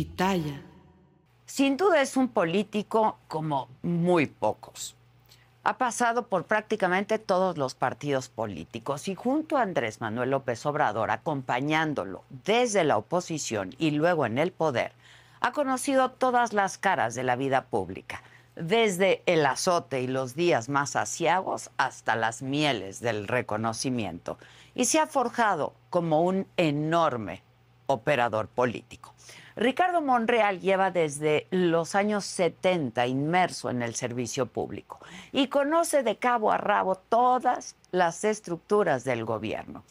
Pitaya. Sin duda es un político como muy pocos. Ha pasado por prácticamente todos los partidos políticos y junto a Andrés Manuel López Obrador, acompañándolo desde la oposición y luego en el poder, ha conocido todas las caras de la vida pública, desde el azote y los días más asiagos hasta las mieles del reconocimiento, y se ha forjado como un enorme operador político. Ricardo Monreal lleva desde los años 70 inmerso en el servicio público y conoce de cabo a rabo todas las estructuras del gobierno.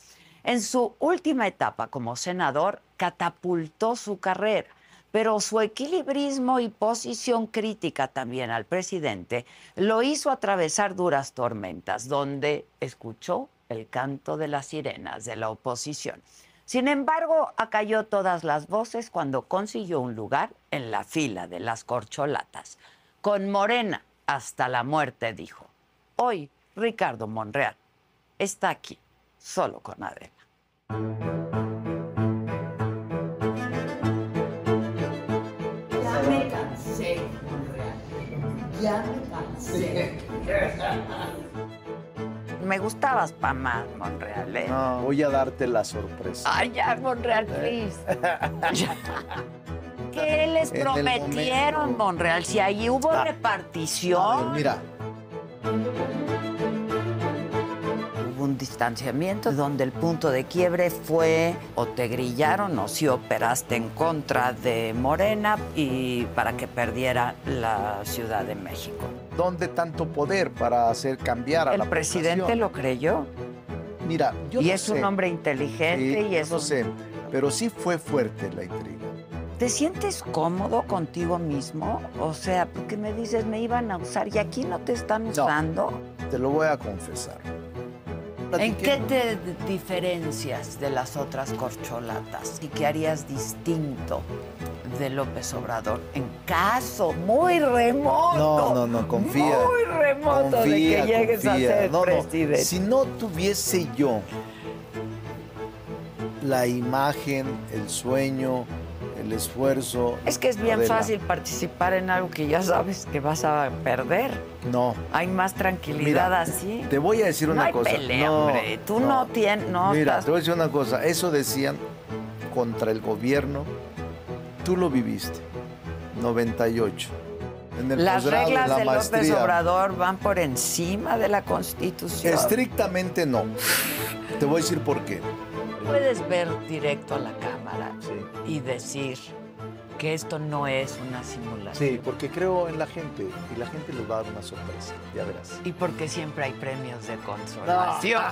En su última etapa como senador catapultó su carrera, pero su equilibrismo y posición crítica también al presidente lo hizo atravesar duras tormentas, donde escuchó el canto de las sirenas de la oposición. Sin embargo, acalló todas las voces cuando consiguió un lugar en la fila de las corcholatas. Con Morena hasta la muerte, dijo. Hoy, Ricardo Monreal está aquí, solo con Adela. Ya me cansé, Monreal. Ya me cansé. Me gustabas pa' más, Monreal, ¿eh? No, voy a darte la sorpresa. Ay, ya, Monreal, please. ¿Qué les En prometieron. Monreal? Si ahí hubo Ah. A ver, repartición. mira, Hubo un distanciamiento donde el punto de quiebre fue o te grillaron o si operaste en contra de Morena y para que perdiera la Ciudad de México. ¿Dónde tanto poder para hacer cambiar a El la presidente población? lo creyó Mira, yo y no es sé. un hombre inteligente Sí, y yo es no un- sé, pero sí fue fuerte la intriga. ¿Te sientes cómodo contigo mismo? O sea, porque me dices, me iban a usar y aquí no te están usando. Te lo voy a confesar. ¿En qué te diferencias de las otras corcholatas? ¿Y qué harías distinto de López Obrador en caso muy remoto? No, no, no, confía. Muy remoto confía, de que llegues a ser No, no, presidente. Si no tuviese yo la imagen, el sueño, el esfuerzo. Es que es bien fácil participar en algo que ya sabes que vas a perder. No. Hay más tranquilidad Mira, así. Te voy a decir No una hay cosa. pelea, no, hombre. Tú no tienes- no Mira, estás- te voy a decir una cosa. Eso decían contra el gobierno. Tú lo viviste. 98. En el Las posgrado, reglas la de López maestría. Obrador van por encima de la Constitución. Estrictamente no. Te voy a decir por qué. Puedes ver directo a la cámara y decir que esto no es una simulación. Sí, porque creo en la gente y la gente les va a dar una sorpresa. Ya verás. Y porque siempre hay premios de consolación.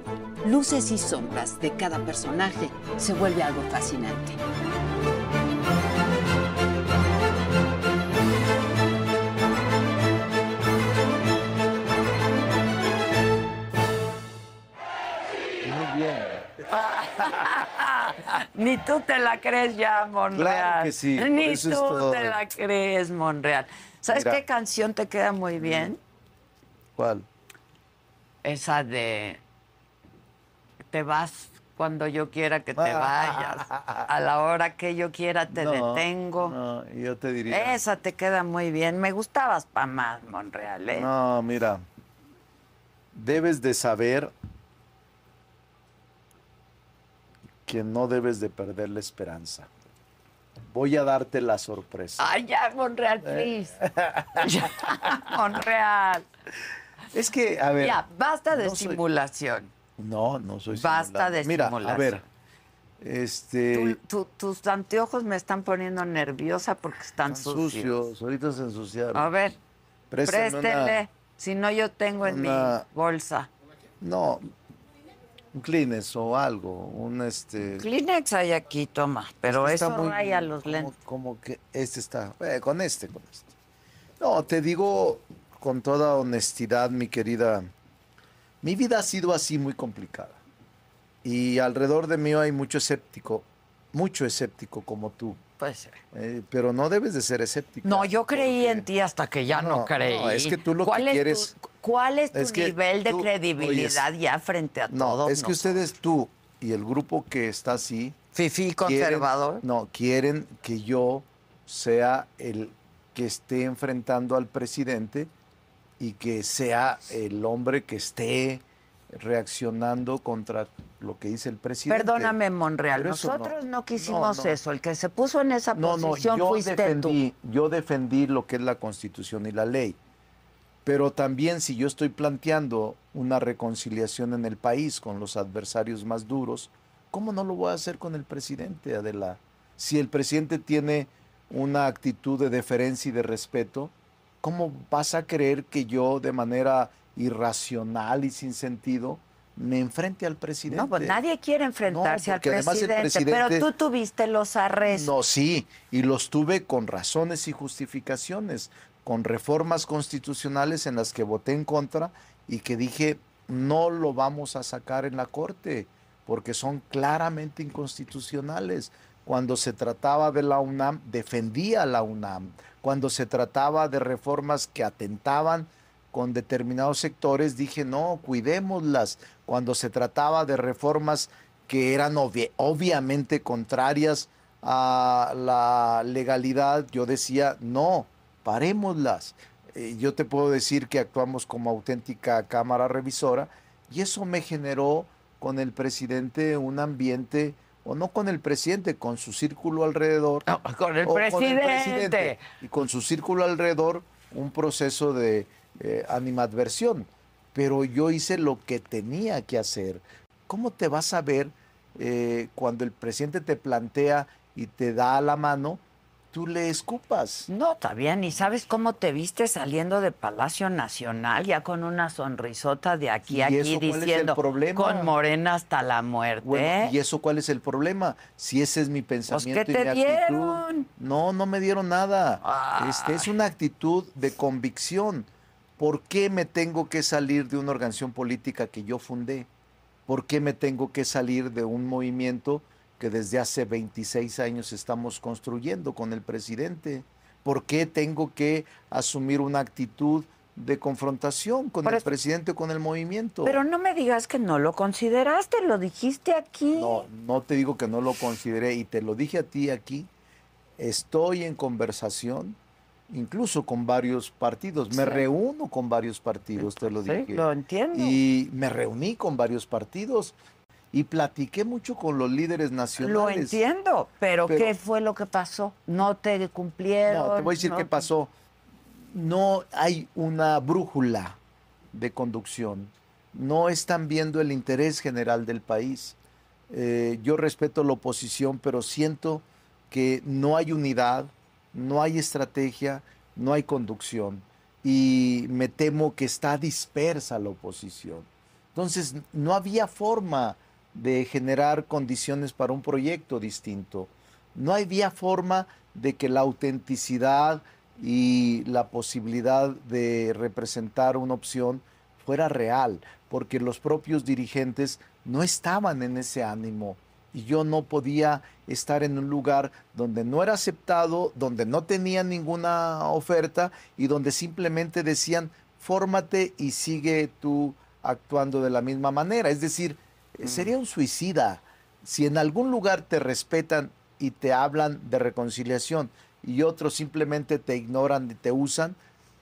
luces y sombras de cada personaje se vuelve algo fascinante. Muy bien. Ni tú te la crees ya, Monreal. Claro que sí, Ni tú es todo. te la crees, Monreal. ¿Sabes Mira. qué canción te queda muy bien? ¿Cuál? Esa de te vas cuando yo quiera que te vayas. A la hora que yo quiera te No, detengo. No, yo te diría. Esa te queda muy bien. Me gustabas pa' más, Monreal, ¿eh? No, mira. Debes de saber que no debes de perder la esperanza. Voy a darte la sorpresa. Ay, ya, Monreal, Eh. please. Ya, Monreal. Es que, a ver. Ya, basta de no soy- simulación. No, no soy Basta simulando. de Mira, a ver. Este. Tu- tu- tus anteojos me están poniendo nerviosa porque están están sucios. sucios. Ahorita se ensuciaron. A ver, Préstame una- préstele. Si no, yo tengo en una- mi bolsa. No, un Kleenex o algo, un este... Kleenex hay aquí, toma. Pero Está eso muy- raya los como- lentes. Como que este está, eh, con este, con este. No, te digo con toda honestidad, mi querida, mi vida ha sido así muy complicada. Y alrededor de mí hay mucho escéptico, mucho escéptico como tú. Puede ser. Eh, pero no debes de ser escéptico. No, yo creí en ti hasta que ya no, No, no, creí. es que tú lo que ¿Cuál es quieres- tu- ¿Cuál es tu Es nivel de tú- credibilidad ya frente a No, todos? es que ustedes, tú y el grupo que está así, quieren- conservador. no, quieren que yo sea el que esté enfrentando al presidente y que sea el hombre que esté reaccionando contra lo que dice el presidente. Perdóname, Monreal. No- Nosotros no, quisimos no, no. eso. El que se puso en esa posición yo fuiste defendí, yo defendí lo que es la Constitución y la ley. Pero también si yo estoy planteando una reconciliación en el país con los adversarios más duros, ¿cómo no lo voy a hacer con el presidente, Adela? Si el presidente tiene una actitud de deferencia y de respeto, ¿cómo vas a creer que yo de manera irracional y sin sentido me enfrente al presidente? No, pues nadie quiere enfrentarse No, al el presidente, pero presidente- tú tuviste los arrestos. No, sí, y los tuve con razones y justificaciones, con reformas constitucionales en las que voté en contra y que dije, no lo vamos a sacar en la Corte, porque son claramente inconstitucionales. Cuando se trataba de la UNAM, defendía la UNAM. Cuando se trataba de reformas que atentaban con determinados sectores, dije, no, cuidémoslas. Cuando se trataba de reformas que eran obvi- obviamente contrarias a la legalidad, yo decía, no, parémoslas. Eh, yo te puedo decir que actuamos como auténtica cámara revisora y eso me generó con el presidente un ambiente, o no con el presidente, con su círculo alrededor. No, con el o presidente. y con su círculo alrededor un proceso de eh, animadversión. Pero yo hice lo que tenía que hacer. ¿Cómo te vas a ver eh, cuando el presidente te plantea y te da la mano, tú le escupas? No, está bien. ¿Y sabes cómo te viste saliendo de Palacio Nacional ya con una sonrisota de aquí ¿Y a aquí eso cuál es el diciendo problema? con Morena hasta la muerte? Bueno, ¿y eso cuál es el problema? Si ese es mi pensamiento ¿qué y te mi actitud. dieron? No, no me dieron nada. Ay. Este es una actitud de convicción. ¿Por qué me tengo que salir de una organización política que yo fundé? ¿Por qué me tengo que salir de un movimiento que desde hace 26 años estamos construyendo con el presidente? ¿Por qué tengo que asumir una actitud de confrontación con Pero el es- presidente o con el movimiento? Pero no me digas que no lo consideraste, lo dijiste aquí. No, no te digo que no lo consideré y te lo dije a ti aquí. Estoy en conversación, incluso con varios partidos. Me Sí. reúno con varios partidos, te lo Sí, dije. lo entiendo. Y me reuní con varios partidos y platiqué mucho con los líderes Lo nacionales. entiendo, pero, Pero- ¿qué fue lo que pasó? ¿No te cumplieron? No, te voy a decir No qué pasó. No hay una brújula de conducción. No están viendo el interés general del país. Eh, yo respeto la oposición, pero siento que no hay unidad, no hay estrategia, no hay conducción. Y me temo que está dispersa la oposición. Entonces, no había forma de generar condiciones para un proyecto distinto. No había forma de que la autenticidad y la posibilidad de representar una opción fuera real, porque los propios dirigentes no estaban en ese ánimo y yo no podía estar en un lugar donde no era aceptado, donde no tenía ninguna oferta y donde simplemente decían, fórmate y sigue tú actuando de la misma manera. Es decir, eh, sería un suicida. Si en algún lugar te respetan y te hablan de reconciliación y otros simplemente te ignoran y te usan,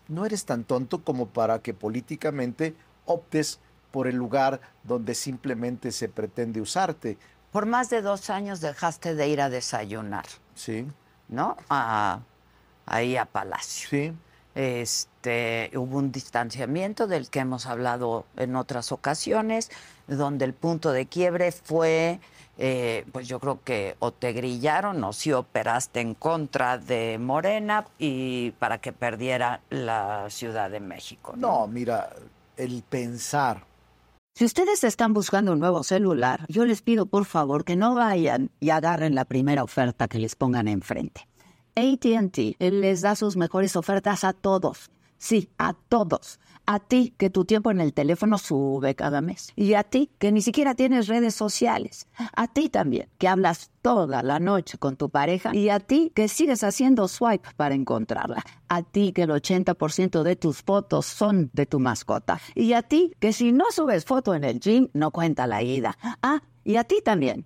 no eres tan tonto como para que políticamente optes por el lugar donde simplemente se pretende usarte. por más de dos años dejaste de ir a desayunar, Sí, ¿no? A- ahí a Palacio. sí. Este, hubo un distanciamiento del que hemos hablado en otras ocasiones, donde el punto de quiebre fue, eh, pues yo creo que o te grillaron o sí operaste en contra de Morena y para que perdiera la Ciudad de México. No, mira, el pensar Si ustedes están buscando un nuevo celular, yo les pido por favor que no vayan y agarren la primera oferta que les pongan enfrente. ATT les da sus mejores ofertas a todos. Sí, a todos. A ti que tu tiempo en el teléfono sube cada mes. Y a ti que ni siquiera tienes redes sociales. A ti también que hablas toda la noche con tu pareja. Y a ti que sigues haciendo swipe para encontrarla. A ti que el 80% de tus fotos son de tu mascota. Y a ti que si no subes foto en el gym no cuenta la ida. Ah, y a ti también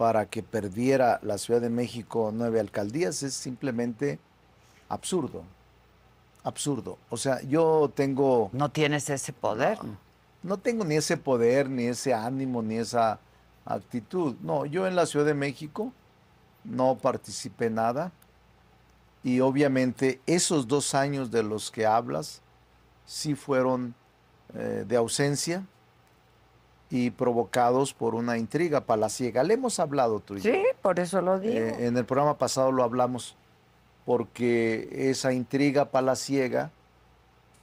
para que perdiera la Ciudad de México nueve alcaldías es simplemente absurdo. Absurdo. O sea, yo tengo, No tienes ese poder. no tengo ni ese poder, ni ese ánimo, ni esa actitud. No, yo en la Ciudad de México no participé nada. Y obviamente esos dos años de los que hablas sí fueron eh, de ausencia y provocados por una intriga palaciega. Le hemos hablado tú y yo. Sí, por eso lo digo. Eh, en el programa pasado lo hablamos porque esa intriga palaciega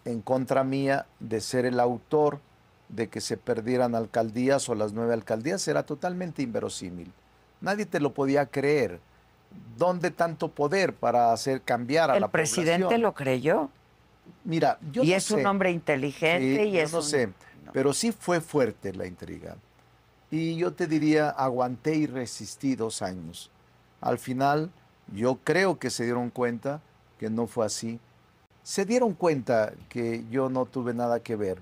en contra mía de ser el autor de que se perdieran alcaldías o las nueve alcaldías era totalmente inverosímil. Nadie te lo podía creer. ¿Dónde tanto poder para hacer cambiar a el la presidente población? lo creyó. Mira, yo y no es un hombre inteligente Sí, y yo es no un- sé, no. pero sí fue fuerte la intriga. Y yo te diría, aguanté y resistí dos años. Al final, yo creo que se dieron cuenta que no fue así. Se dieron cuenta que yo no tuve nada que ver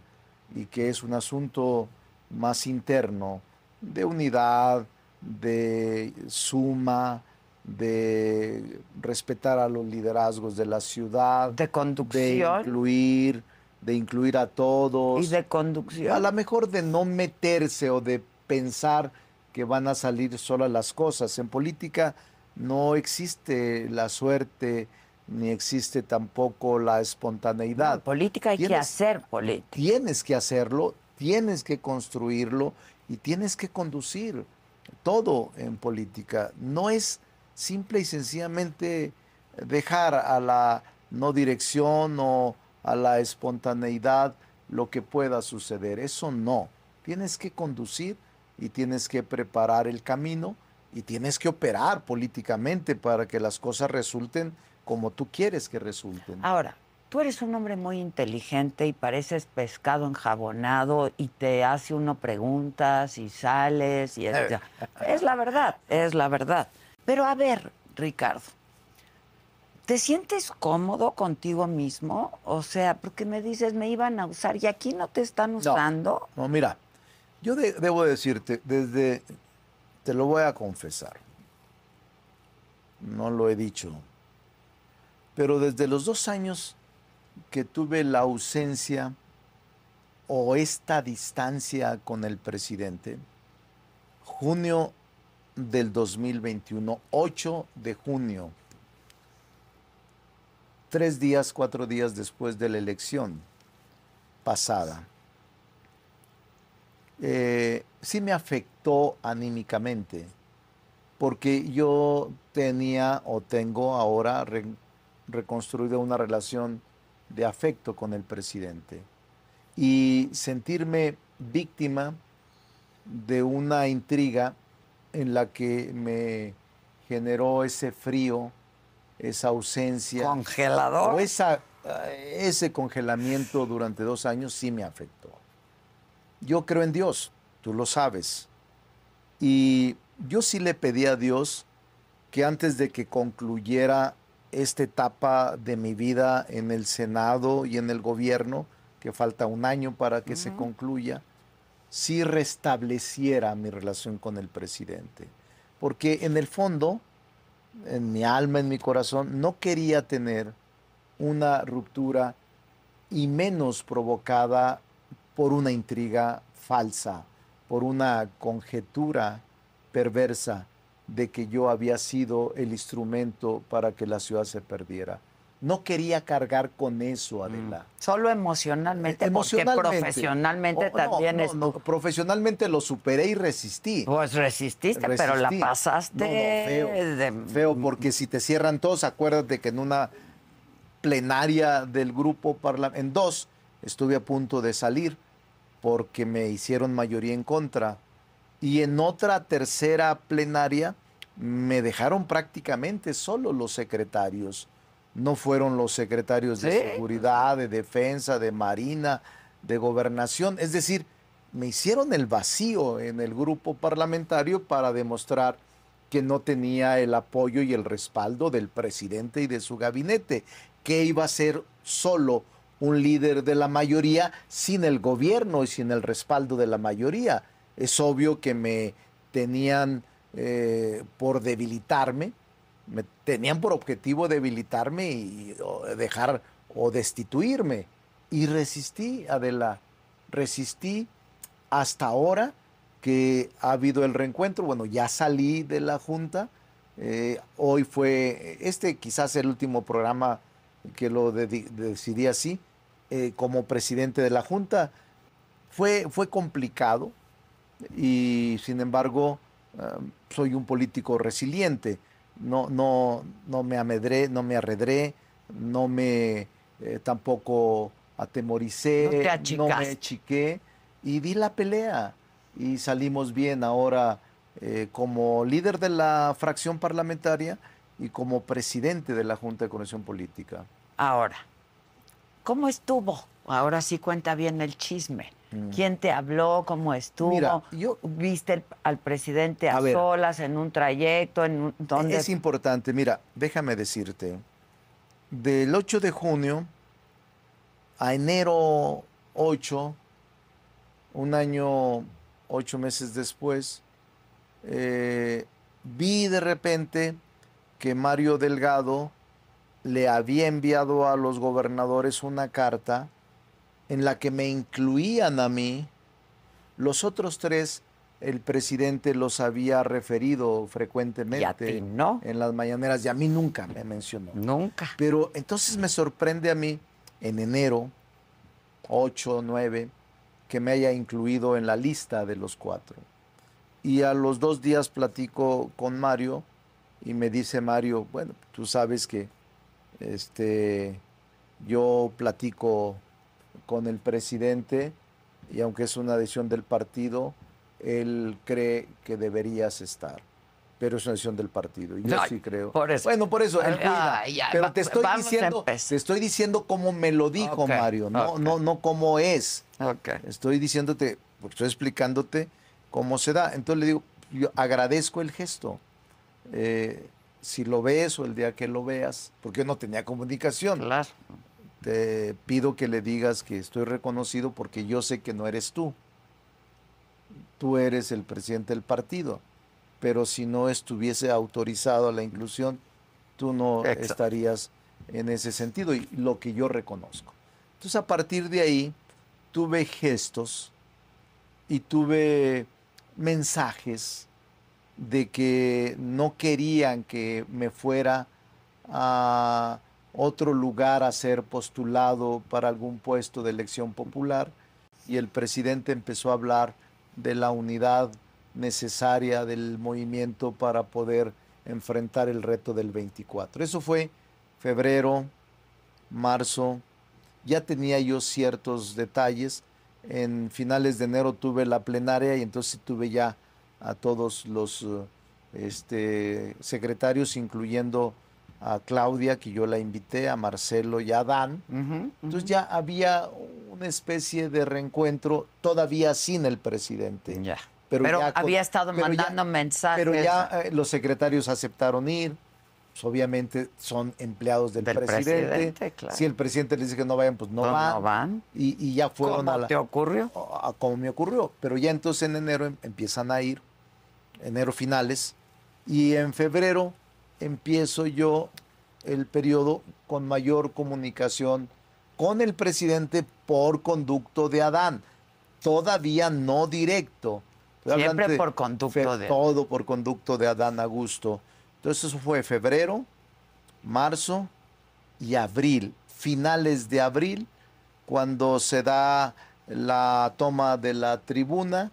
y que es un asunto más interno, de unidad, de suma, de respetar a los liderazgos de la ciudad, de de conducción incluir, de incluir a todos. y de conducción. A lo mejor de no meterse o de pensar que van a salir solas las cosas. En política no existe la suerte ni existe tampoco la No, espontaneidad. en política hay que hacer política. Tienes que hacerlo, tienes que construirlo y tienes que conducir todo en política. No es simple y sencillamente dejar a la no dirección o a la espontaneidad lo que pueda suceder. Eso no. Tienes que conducir y tienes que preparar el camino y tienes que operar políticamente para que las cosas resulten como tú quieres que resulten. Ahora, tú eres un hombre muy inteligente y pareces pescado enjabonado y te hace uno preguntas y sales y es, es la verdad, es la verdad. Pero a ver, Ricardo, ¿te sientes cómodo contigo mismo? O sea, porque me dices, me iban a usar y aquí no te están usando. No, mira, yo de- debo decirte, desde, te lo voy a confesar, no lo he dicho, pero desde los dos años que tuve la ausencia o esta distancia con el presidente, junio del 2021, 8 de junio, tres días, cuatro días después de la elección pasada, eh, sí me afectó anímicamente, porque yo tenía o tengo ahora re- reconstruido una relación de afecto con el presidente y sentirme víctima de una intriga en la que me generó ese frío, esa ausencia Congelador. o esa, eh, ese congelamiento durante dos años sí me afectó. Yo creo en Dios, tú lo sabes. Y yo sí le pedí a Dios que antes de que concluyera esta etapa de mi vida en el Senado y en el gobierno, que falta un año para que se concluya, sí restableciera mi relación con el presidente. Porque en el fondo, en mi alma, en mi corazón, no quería tener una ruptura y menos provocada por una intriga falsa, por una conjetura perversa de que yo había sido el instrumento para que la ciudad se perdiera. No quería cargar con eso, Adela. Solo emocionalmente, Emocionalmente. porque profesionalmente Oh, también no, es... no, profesionalmente lo superé y resistí. Pues resististe, pero la pasaste No, no, feo, de- feo, porque si te cierran todos, acuérdate que en una plenaria del grupo parla- en dos estuve a punto de salir porque me hicieron mayoría en contra y en otra tercera plenaria me dejaron prácticamente solo los secretarios. No fueron los secretarios de seguridad, de defensa, de marina, de gobernación. Es decir, me hicieron el vacío en el grupo parlamentario para demostrar que no tenía el apoyo y el respaldo del presidente y de su gabinete, que iba a ser solo un líder de la mayoría sin el gobierno y sin el respaldo de la mayoría. Es obvio que me tenían eh, por debilitarme, me tenían por objetivo debilitarme y dejar o destituirme. Y resistí, Adela, resistí hasta ahora que ha habido el reencuentro. Bueno, ya salí de la Junta. eh, hoy fue, este quizás el último programa que lo decidí así, eh, como presidente de la Junta. Fue, fue complicado y sin embargo ah, soy un político resiliente. No, no, no me amedré, no me arredré, no me eh, tampoco atemoricé, No me achiqué y di la pelea y salimos bien ahora eh, como líder de la fracción parlamentaria y como presidente de la Junta de Conexión Política. Ahora, ¿cómo estuvo? Ahora sí cuenta bien el chisme. ¿Quién te habló? ¿Cómo estuvo? Mm. Mira, yo- ¿Viste el- al presidente a, A ver. solas en un trayecto? En un, ¿dónde? Es importante, mira, déjame decirte, del 8 de junio a enero 8, un año, ocho meses después, eh, vi de repente que Mario Delgado le había enviado a los gobernadores una carta en la que me incluían a mí. Los otros tres, el presidente los había referido frecuentemente Y a ti no. en las mañaneras y a mí nunca me mencionó. Nunca. Pero entonces me sorprende a mí en enero 8, 9, que me haya incluido en la lista de los cuatro. Y a los dos días platico con Mario y me dice Mario, bueno, tú sabes que este, yo platico con el presidente y aunque es una decisión del partido, él cree que deberías estar. Pero es una decisión del partido. Y yo Ay, sí creo. por eso. Bueno, por eso. él cuida. Ay, ya, pero te estoy diciendo, te estoy diciendo cómo me lo dijo Ok, Mario, no, ok. no, no cómo es. Ok. Estoy diciéndote, porque estoy explicándote cómo se da. Entonces le digo, yo agradezco el gesto. Eh, si lo ves o el día que lo veas, porque yo no tenía comunicación, Claro. Te pido que le digas que estoy reconocido porque yo sé que no eres tú. Tú eres el presidente del partido, pero si no estuviese autorizado la inclusión, tú no Exacto. estarías en ese sentido y lo que yo reconozco. Entonces a partir de ahí tuve gestos y tuve mensajes de que no querían que me fuera a otro lugar a ser postulado para algún puesto de elección popular y el presidente empezó a hablar de la unidad necesaria del movimiento para poder enfrentar el reto del 24. Eso fue febrero, marzo, ya tenía yo ciertos detalles. En finales de enero tuve la plenaria y entonces tuve ya a todos los eh, este, secretarios, incluyendo a Claudia, que yo la invité, a Marcelo y a Dan. Entonces ya había una especie de reencuentro todavía sin el presidente. Ya. Pero, Pero ya con- había estado pero ya- mandando mensajes. Pero ya eh, los secretarios aceptaron ir. Pues, obviamente son empleados del, Del presidente. presidente, claro. Si el presidente les dice que no vayan, pues no Pues van. no van. Y, y ya fueron ¿Cómo a la. te ocurrió? a- a- como me ocurrió. Pero ya entonces en enero em- empiezan a ir, enero finales, y en febrero empiezo yo el periodo con mayor comunicación con el presidente por conducto de Adán. Todavía no directo. Estoy Siempre de por conducto de- Todo por conducto de Adán Augusto. Entonces eso fue febrero, marzo y abril. Finales de abril, cuando se da la toma de la tribuna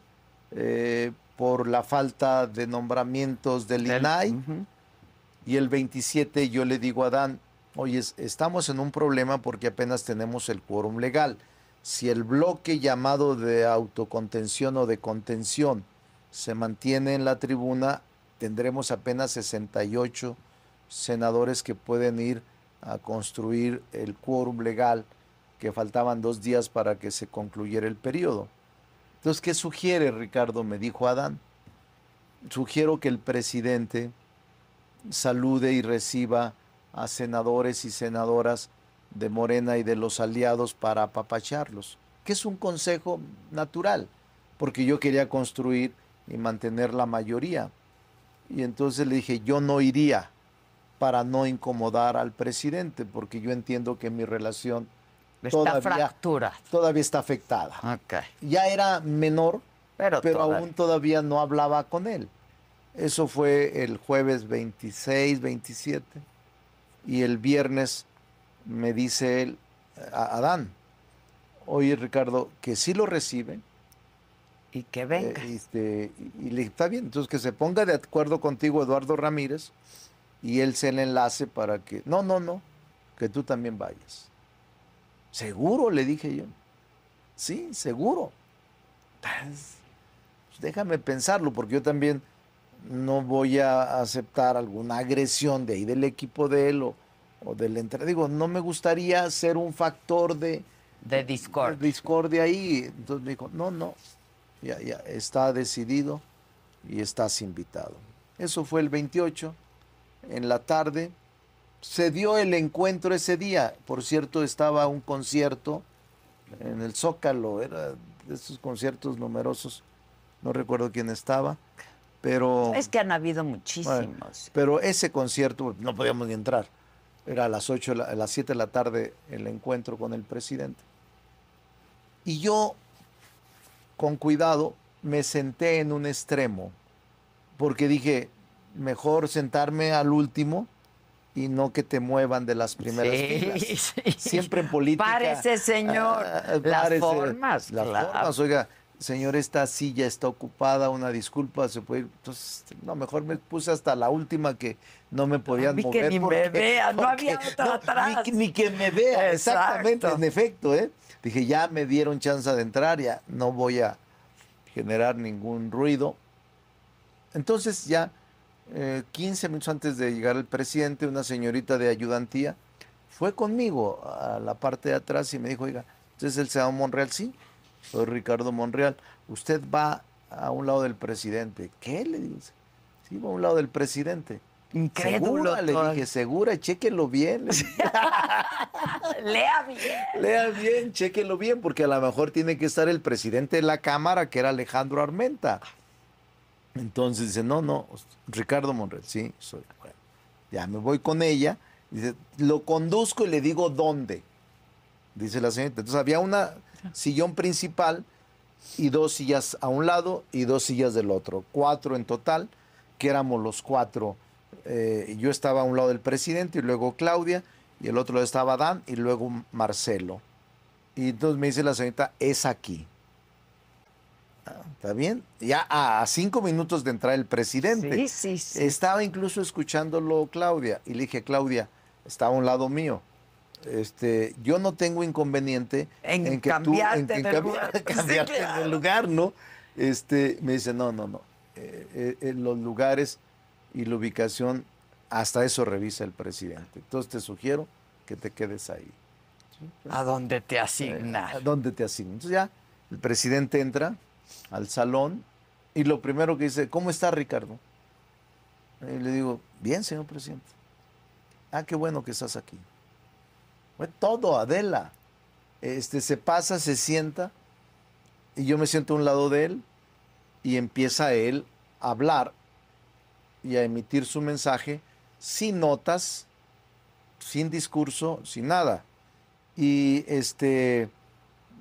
eh, por la falta de nombramientos del Del- INAI. Y el 27 yo le digo a Adán, oye, es- estamos en un problema porque apenas tenemos el quórum legal. Si el bloque llamado de autocontención o de contención se mantiene en la tribuna, tendremos apenas 68 senadores que pueden ir a construir el quórum legal, que faltaban dos días para que se concluyera el periodo. Entonces, ¿qué sugiere Ricardo? Me dijo Adán. Sugiero que el presidente salude y reciba a senadores y senadoras de Morena y de los aliados para apapacharlos, que es un consejo natural, porque yo quería construir y mantener la mayoría. Y entonces le dije, yo no iría para no incomodar al presidente, porque yo entiendo que mi relación Está todavía, fractura. todavía está afectada. Ya era menor, Pero, aún todavía no hablaba con él. Eso fue el jueves 26, 27. Y el viernes me dice él, a Adán, oye Ricardo, que sí lo recibe. Y que venga. eh, este, y, y le dije, está bien, entonces que se ponga de acuerdo contigo Eduardo Ramírez y él se el enlace para que, no, no, no, que tú también vayas. Seguro, le dije yo. Sí, seguro. Pues, déjame pensarlo, porque yo también no voy a aceptar alguna agresión de ahí del equipo de él o, o del entre. Digo, no me gustaría ser un factor de, de Discord. de discordia ahí. Entonces me dijo, no, no, ya, ya, está decidido y estás invitado. Eso fue el 28, en la tarde. Se dio el encuentro ese día. Por cierto, estaba un concierto en el Zócalo, era de esos conciertos numerosos. No recuerdo quién estaba, pero... Es que han habido muchísimos. Bueno, pero ese concierto no podíamos ni entrar. Era a las 8, de la- a las 7 de la tarde el encuentro con el presidente. Y yo, con cuidado, me senté en un extremo, porque dije, mejor sentarme al último y no que te muevan de las primeras Sí, filas. sí. Siempre en política. Párese, señor. ah, Las párese. formas, Las claro. formas, oiga, señor, esta silla está ocupada, una disculpa, se puede ir. Entonces, no, mejor me puse hasta la última que no me podían que mover. ni me porque- vea, no había otra no, atrás. Ni, que- ni que me vea, exactamente, en efecto, ¿eh? Dije, ya me dieron chance de entrar, ya no voy a generar ningún ruido. Entonces ya, eh, 15 minutos antes de llegar el presidente, una señorita de ayudantía fue conmigo a la parte de atrás y me dijo, oiga, ¿usted es el senador Monreal? Sí, soy Ricardo Monreal. Usted va a un lado del presidente. ¿Qué? Le digo. Sí, va a un lado del presidente. Incrédulo. ¿Segura? Le dije, segura, chéquelo bien. Lea bien. Lea bien, chéquelo bien, porque a lo mejor tiene que estar el presidente de la Cámara, que era Alejandro Armenta. Entonces dice, no, no, Ricardo Monreal, sí, soy. Bueno, ya me voy con ella. Dice, lo conduzco y le digo dónde. Dice la señorita. Entonces había una sillón principal y dos sillas a un lado y dos sillas del otro. Cuatro en total, que éramos los cuatro. Eh, yo estaba a un lado del presidente y luego Claudia, y el otro lado estaba Dan y luego Marcelo. Y entonces me dice la señorita, es aquí. Ah, ¿Está bien? Ya a cinco minutos de entrar el presidente. Sí, sí, sí. Estaba incluso escuchándolo Claudia y le dije, Claudia, está a un lado mío. Este, yo no tengo inconveniente En que cambiarte en de cambi- lugar. Sí, cambiarte claro. de lugar, ¿no? Este, me dice, no, no, no. Eh, eh, los lugares y la ubicación, hasta eso revisa el presidente. Entonces te sugiero que te quedes ahí. ¿A dónde te Eh, ¿A asignas? dónde te asignan? Entonces ya el presidente entra al salón Y lo primero que dice, ¿cómo está Ricardo? Y le digo, bien, señor presidente. Ah, qué bueno que estás aquí. Fue todo, Adela. Este, se pasa, se sienta, y yo me siento a un lado de él, y empieza él a hablar y a emitir su mensaje sin notas, sin discurso, sin nada. Y este,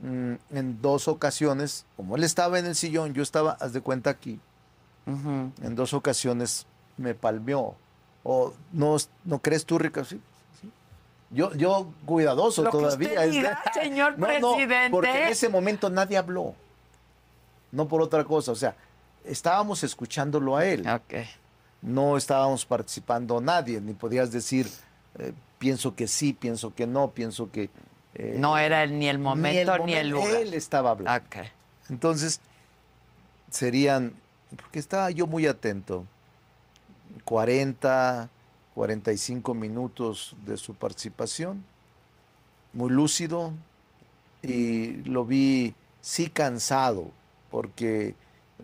mm, en dos ocasiones, como él estaba en el sillón, yo estaba, haz de cuenta aquí, en dos ocasiones me palmeó. O no, ¿no crees tú, Ricardo? Sí. Yo, yo cuidadoso Lo que todavía. usted es- diga, señor No, no, presidente. porque en ese momento nadie habló. No por otra cosa. O sea, estábamos escuchándolo a él. No estábamos participando nadie. Ni podías decir, eh, pienso que sí, pienso que no, pienso que. eh, No era el- ni el momento ni el, momento. lugar. Él estaba hablando. Entonces, serían, porque estaba yo muy atento, 40, 45 minutos de su participación, muy lúcido, y lo vi sí cansado, porque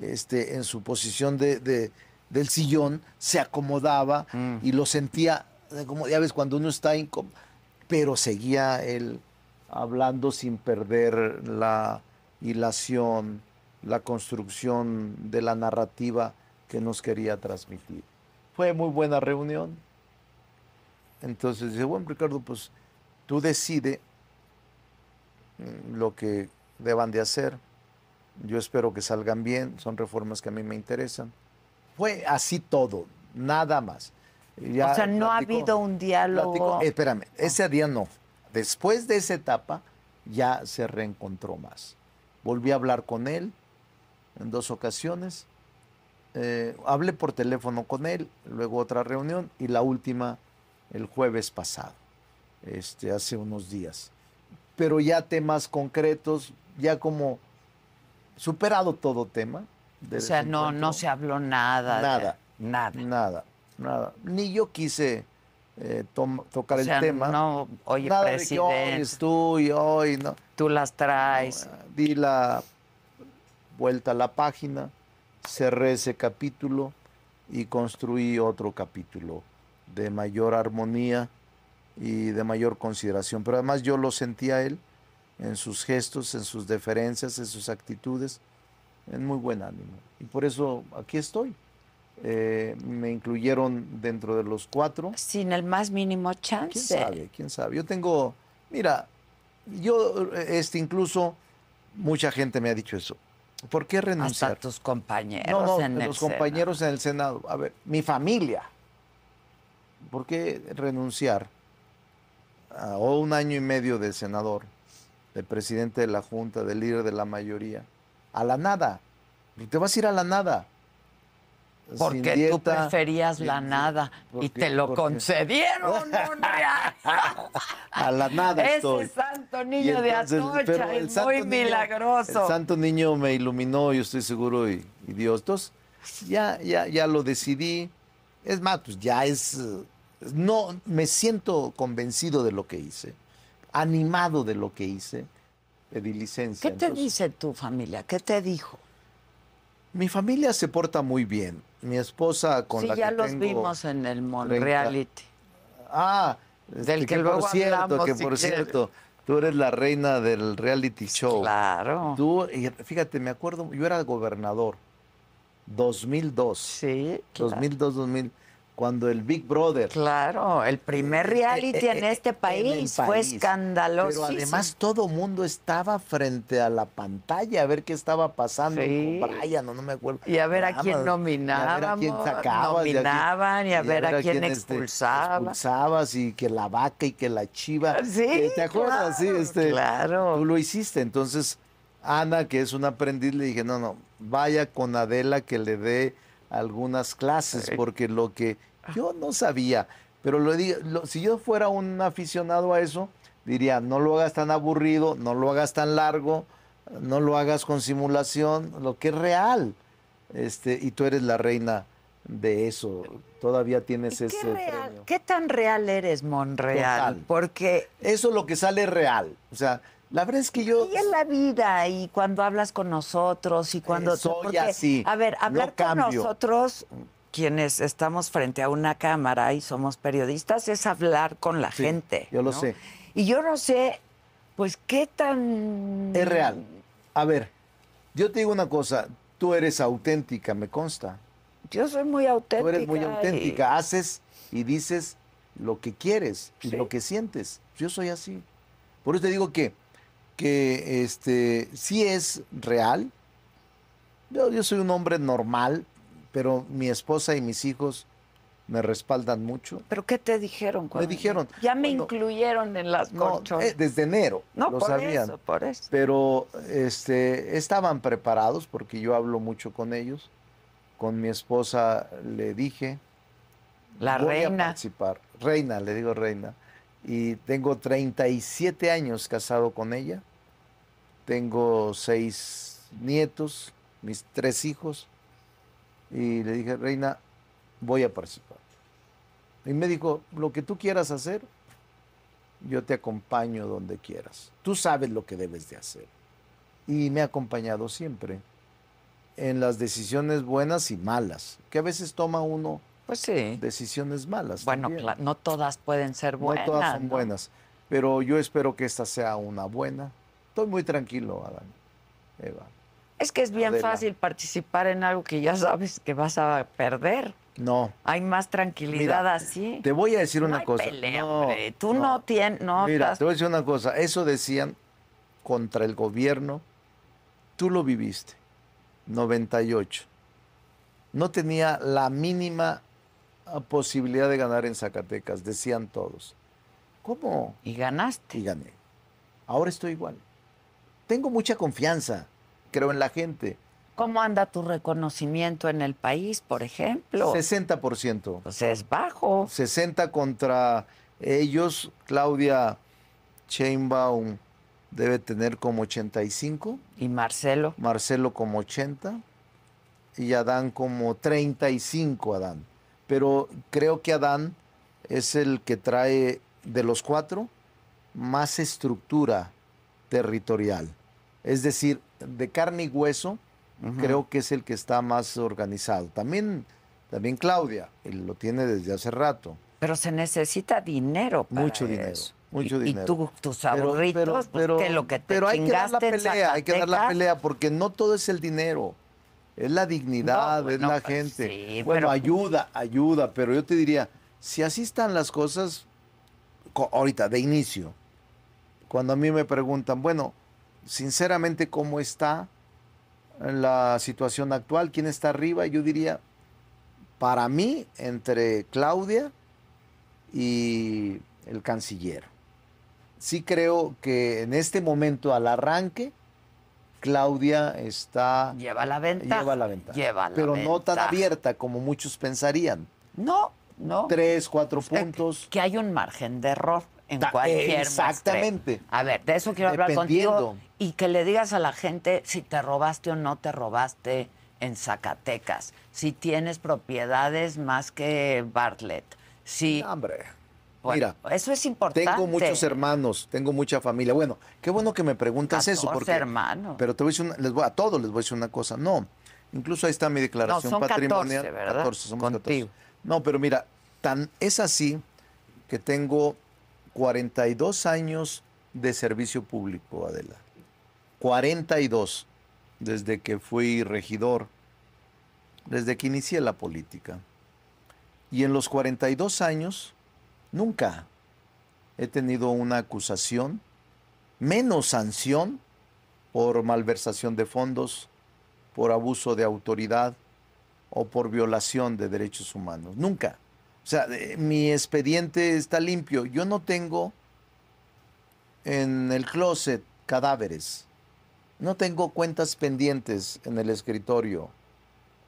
este, en su posición de, de- del sillón se acomodaba Mm. y lo sentía, eh, como ya ves, cuando uno está incómodo, pero seguía él hablando sin perder la hilación, la construcción de la narrativa que nos quería transmitir. Fue muy buena reunión. Entonces dice, bueno, Ricardo, pues tú decide mm, lo que deban de hacer. Yo espero que salgan bien, son reformas que a mí me interesan. Fue así todo, nada más. Ya o sea, no ha habido un diálogo. platicó- eh, espérame, ese día no. Después de esa etapa ya se reencontró más. Volví a hablar con él en dos ocasiones. Eh, hablé por teléfono con él, luego otra reunión y la última el jueves pasado, este, hace unos días. Pero ya temas concretos, ya como superado todo tema. o sea, no, no se habló nada. Nada. Nada. Nada, nada. Ni yo quise eh, tocar O sea, el tema. no, oye, Nada de que presidente, es tú y hoy no. tú las traes. Di la vuelta a la página, cerré ese capítulo y construí otro capítulo de mayor armonía y de mayor consideración. Pero además yo lo sentía a él en sus gestos, en sus deferencias, en sus actitudes, en muy buen ánimo. Y por eso aquí estoy. Eh, me incluyeron dentro de los cuatro. Sin el más mínimo ¿Quién chance. sabe? ¿Quién sabe? Yo tengo, mira, yo, este, incluso, mucha gente me ha dicho eso. ¿Por qué Hasta renunciar? tus compañeros No, no, en el los compañeros en el Senado. A ver, mi familia. ¿Por qué renunciar a un año y medio de senador, de presidente de la Junta, de líder de la mayoría, a la nada? Te vas a ir a la nada. Porque tú dieta, preferías sin- la nada y te lo concedieron, Monreal. A la nada Ese estoy. santo Y niño de Atocha es santo muy niño- milagroso. El santo niño me iluminó, yo estoy seguro, y, y Dios. Entonces, ya, ya, ya lo decidí. Es más, pues ya es. No, me siento convencido de lo que hice, animado de lo que hice. Pedí licencia. ¿Qué te Entonces, dice tu familia? ¿Qué te dijo? Mi familia se porta muy bien. Mi esposa con sí, la ya que los tengo- vimos en el 30. Monreality. Ah, Del que luego por cierto, hablamos, que si por cierto, tú eres la reina del reality show. Claro. Tú, fíjate, me acuerdo, yo era gobernador, 2002, Sí, claro. 2002, 2000, cuando el Big Brother. Claro, el primer reality Eh, eh, en eh, este en el país, fue país. escandaloso. Pero además todo mundo estaba frente a la pantalla a ver qué estaba pasando Sí. con Brian, o no me acuerdo. Y a ver a quién y a ver a quién sacabas, y a quién- nominaban, y a ver a quién este, expulsaba. expulsabas y que la vaca y que la chiva. Sí, Eh, ¿Te acuerdas? sí, este, claro. Tú lo hiciste. Entonces, Ana, que es una aprendiz, le dije, no, no, vaya con Adela que le dé algunas clases, porque lo que yo no sabía, pero lo digo, lo- si yo fuera un aficionado a eso, diría, no lo hagas tan aburrido, no lo hagas tan largo, no lo hagas con simulación, lo que es real. Este, y tú eres la reina de eso. Todavía tienes ¿Y ese ¿Qué, real- premio. ¿Qué tan real eres, Monreal? Total. Porque Eso lo que sale es real. O sea, La verdad es que yo Y en la vida, y cuando hablas con nosotros, y cuando... Eh, soy porque, así, A ver, no hablar con nosotros, quienes estamos frente a una cámara y somos periodistas, es hablar con la Sí, gente. yo lo sé. Y yo no sé, pues, qué tan... es real. A ver, yo te digo una cosa, tú eres auténtica, me consta. Yo soy muy auténtica. Tú eres muy y- auténtica, haces y dices lo que quieres y Sí. lo que sientes. Yo soy así. Por eso te digo que, que este, sí es real. Yo, yo soy un hombre normal, pero mi esposa y mis hijos me respaldan mucho. ¿Pero qué te dijeron? cuando- dijeron, Ya me incluyeron en las No, eh, desde enero no, lo por sabían. eso, por eso. Pero este, estaban preparados porque yo hablo mucho con ellos. Con mi esposa le dije, La voy a reina. participar. Reina, le digo reina. Y tengo 37 años casado con ella. Tengo seis nietos, mis tres hijos. Y le dije, reina, voy a participar. Y me dijo, lo que tú quieras hacer, yo te acompaño donde quieras. Tú sabes lo que debes de hacer. Y me ha acompañado siempre en las decisiones buenas y malas, que a veces toma uno Pues sí. decisiones malas. Bueno, también. no todas pueden ser No buenas. todas son ¿no? buenas, pero yo espero que esta sea una buena. Estoy muy tranquilo, Adán. Eva. Es que es bien Adela. fácil participar en algo que ya sabes que vas a perder. No, Hay más tranquilidad Mira, así. te voy a decir No una cosa. pelea, no, hombre. Tú no, tienes, no Mira, estás- te voy a decir una cosa. Eso decían contra el gobierno. Tú lo viviste. 98. No tenía la mínima posibilidad de ganar en Zacatecas, decían todos. ¿Cómo? y ganaste. y gané. Ahora estoy igual. Tengo mucha confianza, creo en la gente. ¿Cómo anda tu reconocimiento en el país, por ejemplo? 60%. Pues es bajo. 60 contra ellos. Claudia Sheinbaum debe tener como 85, Y Marcelo. Marcelo como 80 y Adán como 35, Adán. Pero creo que Adán es el que trae de los cuatro más estructura territorial. Es decir, de carne y hueso, creo que es el que está más organizado. También, también Claudia, él lo tiene desde hace rato. Pero se necesita dinero para Mucho dinero, mucho y, dinero. Y tú, tus Pero- ahorritos, pero, pues, pero- que lo que te pero hay que dar la pelea, hay que dar la pelea, porque no todo es el dinero. Es la dignidad, No, es la pues gente. sí, bueno, pero- ayuda, ayuda, pero yo te diría, si así están las cosas, co- ahorita, de inicio, cuando a mí me preguntan, bueno, sinceramente, ¿cómo está la situación actual? ¿Quién está arriba? Yo diría, para mí, entre Claudia y el canciller. Sí creo que en este momento, al arranque, Claudia está Lleva la ventaja. lleva la ventaja. Lleva la pero no tan abierta como muchos pensarían. No, no. Tres, cuatro puntos. Que hay un margen de error en cualquier exactamente. A ver, de eso quiero hablar contigo. Y que le digas a la gente si te robaste o no te robaste en Zacatecas. Si tienes propiedades más que Bartlett. Si, hombre. Bueno, Mira, eso es importante. tengo muchos hermanos, tengo mucha familia. Bueno, qué bueno que me preguntas eso, 14 porque hermanos. pero te voy a decir una- les voy, a todos les voy a decir una cosa. No, incluso ahí está mi declaración son 14, patrimonial. ¿verdad? 14, somos 14. Contigo. No, pero mira, tan es así que tengo 42 años de servicio público, Adela. 42 desde que fui regidor, desde que inicié la política. Y en los 42 años nunca he tenido una acusación, menos sanción por malversación de fondos, por abuso de autoridad o por violación de derechos humanos. Nunca. O sea, eh, mi expediente está limpio. Yo no tengo en el closet cadáveres. No tengo cuentas pendientes en el escritorio.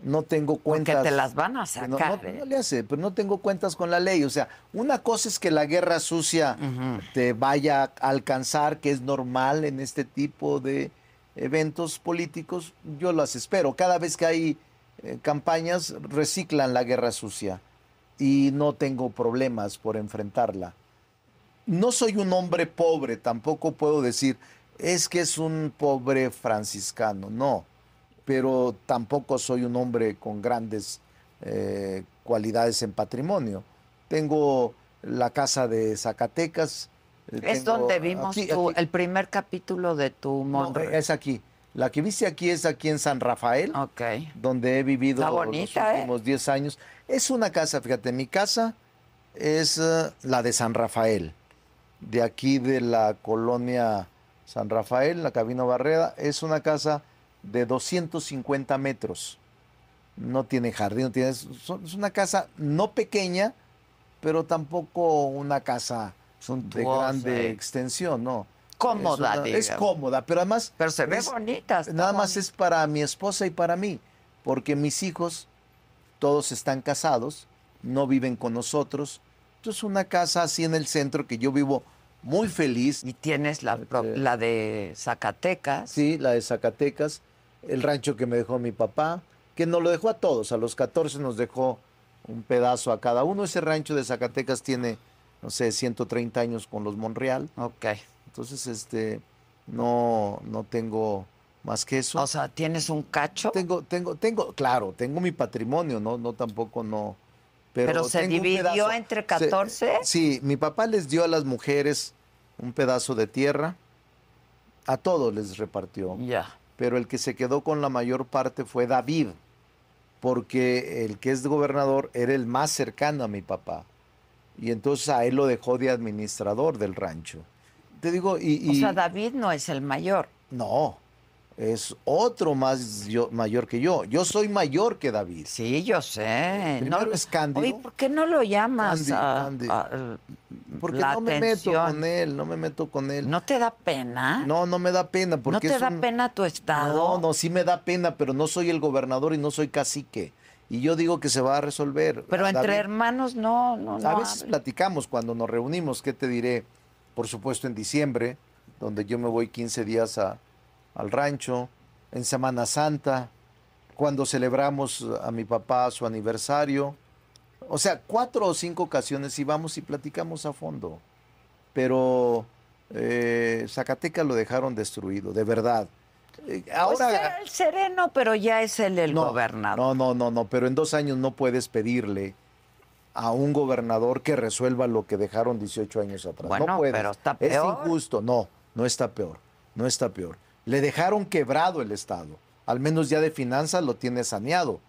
No tengo Porque cuentas. te las van a no- sacar. no, ¿eh? no le hace, pero no tengo cuentas con la ley. O sea, una cosa es que la guerra sucia te vaya a alcanzar, que es normal en este tipo de eventos políticos. Yo las espero. Cada vez que hay eh, campañas, reciclan la guerra sucia y no tengo problemas por enfrentarla. No soy un hombre pobre, tampoco puedo decir, es que es un pobre franciscano, no, pero tampoco soy un hombre con grandes eh, cualidades en patrimonio. Tengo la casa de Zacatecas. eh, Es tengo- donde vimos aquí- tu- aquí. el primer capítulo de tu No, Monroe. es aquí. La que viste aquí es aquí en San Rafael, Ok. donde he vivido los ¿eh? últimos 10 años. Es una casa, fíjate, mi casa es la de San Rafael, de aquí de la colonia San Rafael, la Cabino Barreda. Es una casa de 250 metros. No tiene jardín, no tiene, es una casa no pequeña, pero tampoco una casa de grande extensión, ¿no. Cómoda, es, una- es cómoda, pero además Pero se ve bonita. Nada más es para mi esposa y para mí, porque mis hijos todos están casados, no viven con nosotros. Entonces una casa así en el centro que yo vivo muy feliz. Y tienes la, pro- Eh, la de Zacatecas. Sí, la de Zacatecas, el rancho que me dejó mi papá, que nos lo dejó a todos, a los 14 nos dejó un pedazo a cada uno. Ese rancho de Zacatecas tiene, no sé, 130 años con los Monreal. Ok. Entonces, este, no, no tengo más que eso. O sea, tienes un cacho. Tengo, tengo, tengo, claro, tengo mi patrimonio, no, no tampoco no. Pero, Pero se dividió entre Se- 14. sí, mi papá les dio a las mujeres un pedazo de tierra, a todos les repartió, Ya. Pero el que se quedó con la mayor parte fue David, porque el que es gobernador era el más cercano a mi papá, y entonces a él lo dejó de administrador del rancho. Te digo, y, O sea, David no es el mayor. no, es otro más yo- mayor que yo. Yo soy mayor que David. Sí, yo sé. Primero es Cándido. Oye, ¿por qué no lo llamas Cándido, a- Cándido. a- a- Porque no me meto con él, no me meto con él. ¿No te da pena? No, no me da pena. ¿No Porque te es da un- pena tu estado? No, no, sí me da pena, pero no soy el gobernador y no soy cacique. Y yo digo que se va a resolver. Pero entre hermanos no, no, no. A veces platicamos cuando nos reunimos, ¿qué te diré? Por supuesto en diciembre, donde yo me voy 15 días a- al rancho, en Semana Santa, cuando celebramos a mi papá su aniversario. O sea, cuatro o cinco ocasiones íbamos y platicamos a fondo. Pero eh, Zacatecas lo dejaron destruido, de verdad. Eh, Pues ahora... era el sereno, pero ya es él el No, gobernador. No, no, no, no, pero en dos años no puedes pedirle a un gobernador que resuelva lo que dejaron 18 años atrás. Bueno, no puedes. pero está Es peor. injusto. No, no está peor. No está peor. Le dejaron quebrado el Estado. Al menos ya de finanzas lo tiene saneado.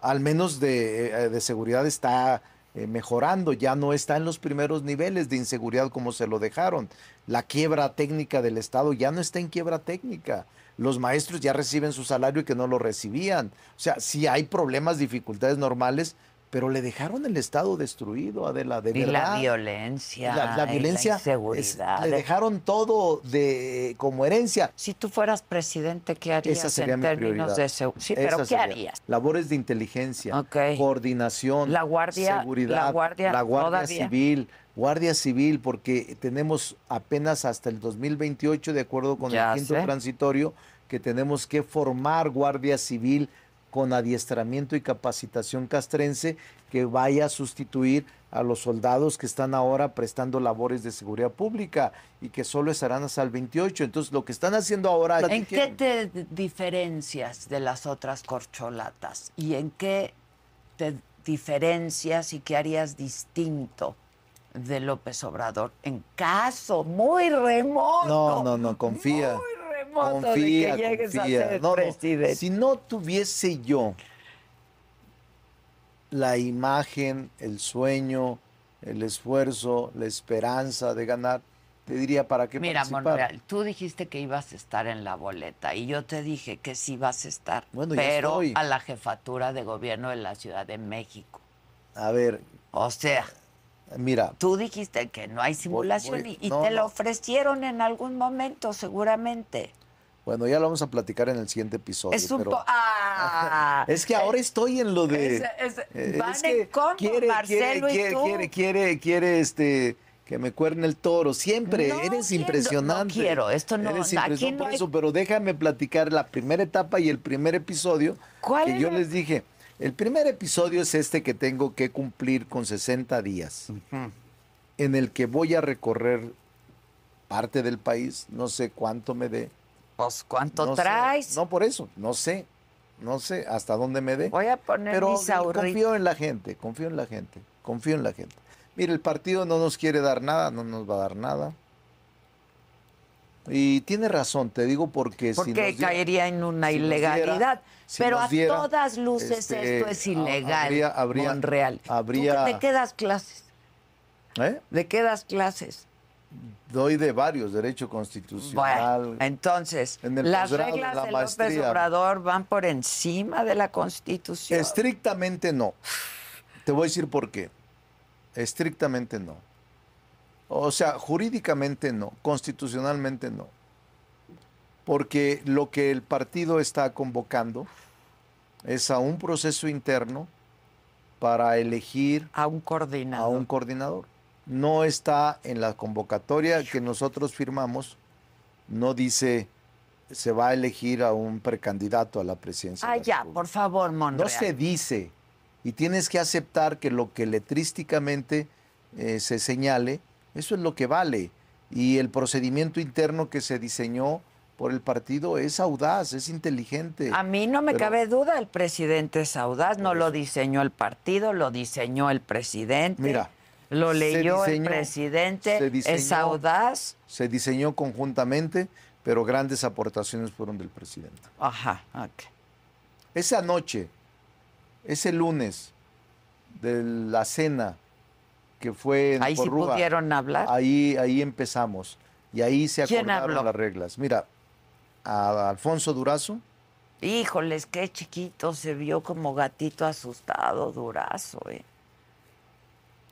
Al menos de, eh, de seguridad está eh, mejorando. Ya no está en los primeros niveles de inseguridad como se lo dejaron. La quiebra técnica del Estado ya no está en quiebra técnica. Los maestros ya reciben su salario y que no lo recibían. O sea, sí hay problemas, dificultades normales, pero le dejaron el Estado destruido, Adela, de y verdad. la violencia. La, la y violencia, La es- le dejaron todo de como herencia. Si tú fueras presidente, ¿qué harías Esa sería en mi términos prioridad. de seguridad? Sí, Esa pero ¿qué sería. harías? Labores de inteligencia, coordinación, La Guardia- seguridad, la Guardia la Guardia. Civil, Guardia Civil, porque tenemos apenas hasta el 2028, de acuerdo con Ya el quinto sé. transitorio, que tenemos que formar Guardia Civil con adiestramiento y capacitación castrense que vaya a sustituir a los soldados que están ahora prestando labores de seguridad pública y que solo estarán hasta el 28. Entonces, lo que están haciendo ahora... ¿En qué te diferencias de las otras corcholatas? ¿Y en qué te diferencias y qué harías distinto de López Obrador en caso muy remoto? No, no, no, confía. Muy remoto confía, de que llegues confía. a ser No. Si no tuviese yo la imagen, el sueño, el esfuerzo, la esperanza de ganar, te diría para qué Mira, participar. Monreal, tú dijiste que ibas a estar en la boleta y yo te dije que sí vas a estar, Bueno, pero a la jefatura de gobierno de la Ciudad de México. A ver, O sea, mira, tú dijiste que no hay simulación voy- y, y no, te lo ofrecieron en algún momento, seguramente. bueno, ya lo vamos a platicar en el siguiente episodio. es un pero- ¡Ah! Es que ahora estoy en lo de. Es- es- eh, van es en combo, quiere, Marcelo y quiere, tú. quiere, quiere, quiere, este que me cuerne el toro. Siempre No eres quiero, impresionante. no quiero, esto no- Eres aquí impresionante no por hay- eso, pero déjame platicar la primera etapa y el primer episodio ¿Cuál que yo les dije. El primer episodio es este que tengo que cumplir con 60 días, en el que voy a recorrer parte del país, no sé cuánto me dé. Pues, ¿cuánto no sé. traes? No, por eso, no sé, no sé hasta dónde me dé. Voy a poner Pero mis confío en la gente, confío en la gente, confío en la gente. Mire, el partido no nos quiere dar nada, no nos va a dar nada. Y tiene razón, te digo porque si Porque nos diera- caería en una si ilegalidad. diera- si Pero a todas luces este, esto es ilegal. habría- habría- Monreal. ¿Tú habría- qué- ¿De qué das clases? ¿Eh? ¿De qué das clases? Doy de varios, derecho constitucional. Bueno, entonces, en las posgrado, reglas la de López. Obrador van por encima de la Constitución. Estrictamente no. Te voy a decir por qué. Estrictamente no. O sea, jurídicamente no, constitucionalmente no. Porque lo que el partido está convocando es a un proceso interno para elegir a un a coordinador. un coordinador. No está en la convocatoria que nosotros firmamos, no dice se va a elegir a un precandidato a la presidencia. Ah, de la ya, por favor, Monreal. No se dice. Y tienes que aceptar que lo que letrísticamente eh, se señale, eso es lo que vale. Y el procedimiento interno que se diseñó por el partido es audaz, es inteligente. A mí no me Pero- cabe duda, el presidente es audaz, no lo diseñó el partido, lo diseñó el presidente. Mira, lo leyó el diseñó- presidente, se es diseñó- audaz. Se diseñó conjuntamente, pero grandes aportaciones fueron del presidente. Ajá, ok. Esa noche, ese lunes de la cena que fue en Ahí sí pudieron hablar. Ahí, ahí empezamos. Y ahí se ¿Quién acordaron las reglas. Mira, a Alfonso Durazo, Híjoles, qué chiquito, se vio como gatito asustado, durazo, eh.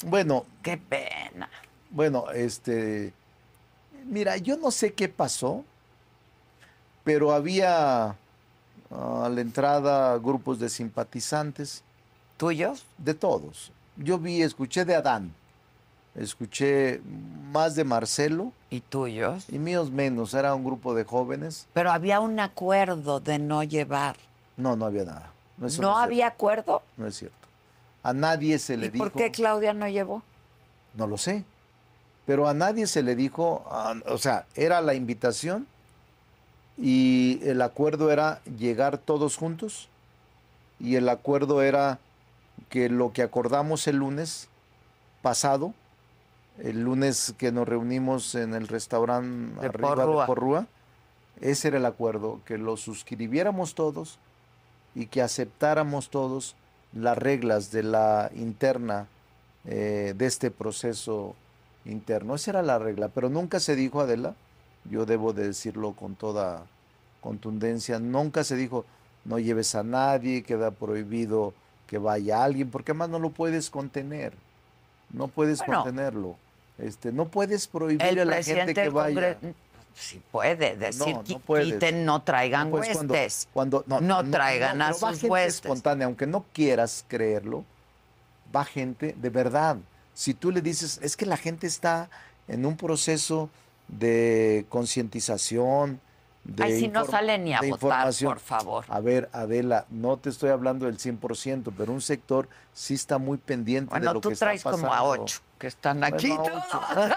bueno, Qué pena. bueno, este, mira, yo no sé qué pasó, pero había ah, a la entrada grupos de simpatizantes, ¿Tuyos? de todos. Yo vi, escuché de Adán, escuché más de Marcelo ¿Y tuyos? y míos menos, era un grupo de jóvenes. Pero había un acuerdo de no llevar. No, no había nada. ¿No, cierto, había acuerdo? no es cierto. A nadie se le ¿Y dijo. por qué Claudia no llevó? No lo sé. Pero a nadie se le dijo, o sea, era la invitación y el acuerdo era llegar todos juntos y el acuerdo era que lo que acordamos el lunes pasado, el lunes que nos reunimos en el restaurante De arriba Porrúa. de Porrúa, ese era el acuerdo, que lo suscribiéramos todos y que aceptáramos todos las reglas de la interna eh, de este proceso interno. Esa era la regla, pero nunca se dijo, Adela, yo debo de decirlo con toda contundencia, nunca se dijo, no lleves a nadie, queda prohibido que vaya alguien, porque además no lo puedes contener, no puedes Bueno. contenerlo. Este, no puedes prohibir El a la gente que vaya. Congreso. Sí puede decir, No, no "Qui- puedes. quiten, no traigan No, pues, cuando- huestes. Cuando, No traigan a va sus gente huestes. espontánea, aunque no quieras creerlo, va gente de verdad. Si tú le dices, es que la gente está en un proceso de concientización, de, Ay, si no sale ni a votar, por favor. A ver, Adela, no te estoy hablando del 100%, pero un sector sí está muy pendiente de lo tú que está traes como a pasando. ocho que están aquí. Bueno, todos.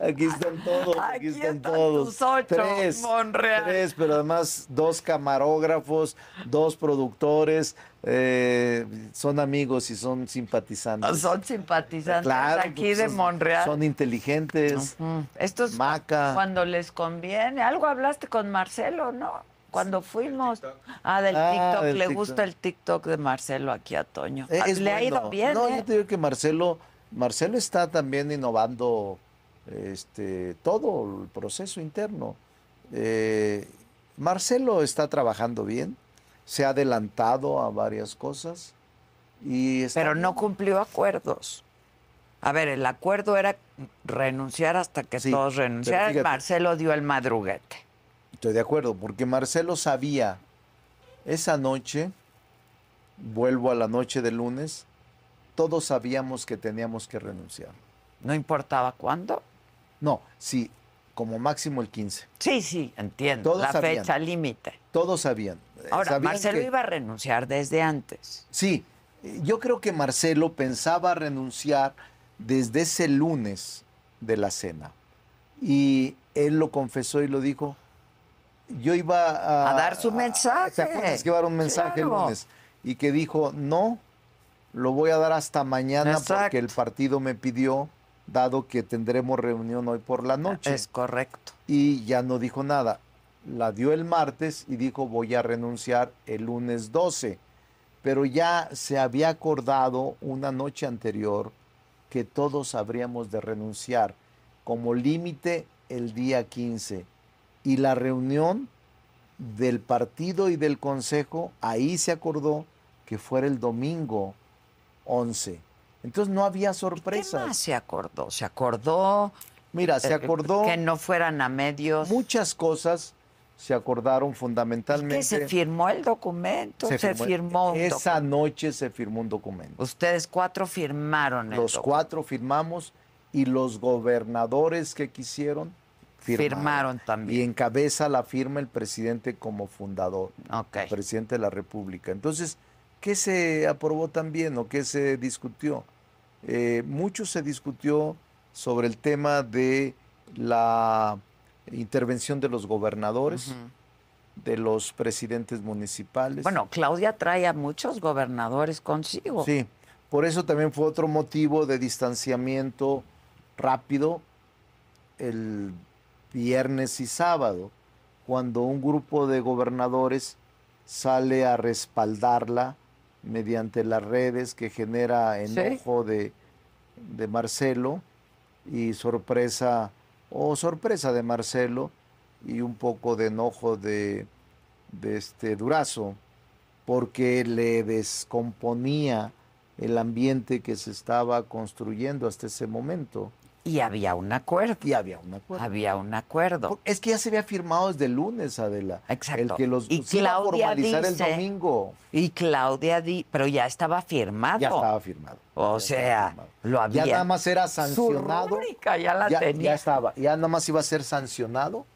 Aquí están todos, aquí, Aquí están, están todos. tus ocho, tres, Monreal. tres, pero además dos camarógrafos, dos productores, eh, son amigos y son simpatizantes. Son simpatizantes Claro, aquí pues de son- Monreal. Son inteligentes. Ujú. Esto es Maca. cuando les conviene. Algo hablaste con Marcelo, ¿no? Cuando fuimos. Ah, del Ah, TikTok. del Le TikTok. gusta el TikTok de Marcelo aquí a Toño. Eh, Ah, es Le ha ido bien, No, ¿eh? yo te digo que Marcelo, Marcelo está también innovando este, todo el proceso interno. Eh, Marcelo está trabajando bien, se ha adelantado a varias cosas y Pero no cumplió acuerdos. A ver, el acuerdo era renunciar hasta que Sí, todos renunciaran. fíjate. Marcelo dio el madruguete. Estoy de acuerdo, porque Marcelo sabía esa noche, vuelvo a la noche del lunes, todos sabíamos que teníamos que renunciar. No importaba cuándo. No, sí, como máximo el 15. Sí, sí, entiendo. Todos la sabían. fecha límite. Todos sabían. Ahora, Marcelo que- iba a renunciar desde antes. Sí, yo creo que Marcelo pensaba renunciar desde ese lunes, de la cena. Y él lo confesó y lo dijo. Yo iba a, A dar su mensaje. ¿Te acuerdas que iba a dar un mensaje el lunes? Y que dijo, no, lo voy a dar hasta mañana Exacto. porque el partido me pidió, dado que tendremos reunión hoy por la noche. Es correcto. Y ya no dijo nada. La dio el martes y dijo, voy a renunciar el lunes 12 pero ya se había acordado una noche anterior que todos habríamos de renunciar como límite el día 15 y la reunión del partido y del consejo ahí se acordó que fuera el domingo 11 entonces no había ¿Qué sorpresas más se acordó? Se acordó mira se eh, acordó que no fueran a medios. muchas cosas se acordaron que fundamentalmente se firmó el documento. Se, firmó. esa documento. noche se firmó un documento Ustedes cuatro firmaron el Los documento. cuatro firmamos y los gobernadores que quisieron firmaron. Firmaron también. Y encabeza la firma el presidente como fundador, el presidente de la República. Entonces, ¿qué se aprobó también o qué se discutió? Eh, mucho se discutió sobre el tema de la intervención de los gobernadores, de los presidentes municipales. Bueno, Claudia trae a muchos gobernadores consigo. Sí, por eso también fue otro motivo de distanciamiento rápido el viernes y sábado, cuando un grupo de gobernadores sale a respaldarla mediante las redes que genera Sí. enojo de, de Marcelo y sorpresa, o sorpresa de Marcelo y un poco de enojo de, de este Durazo porque le descomponía el ambiente que se estaba construyendo hasta ese momento. Y había un acuerdo. Y había un acuerdo. Había un acuerdo. Es que ya se había firmado desde el lunes, Adela. Exacto. El que los Y se iba a formalizar dice- el domingo. Y Claudia di, pero ya estaba firmado. Ya estaba firmado. O sea, firmado. lo había. Ya nada más era Su sancionado. rúbrica ya la ya, tenía. ya estaba. Ya nada más iba a ser sancionado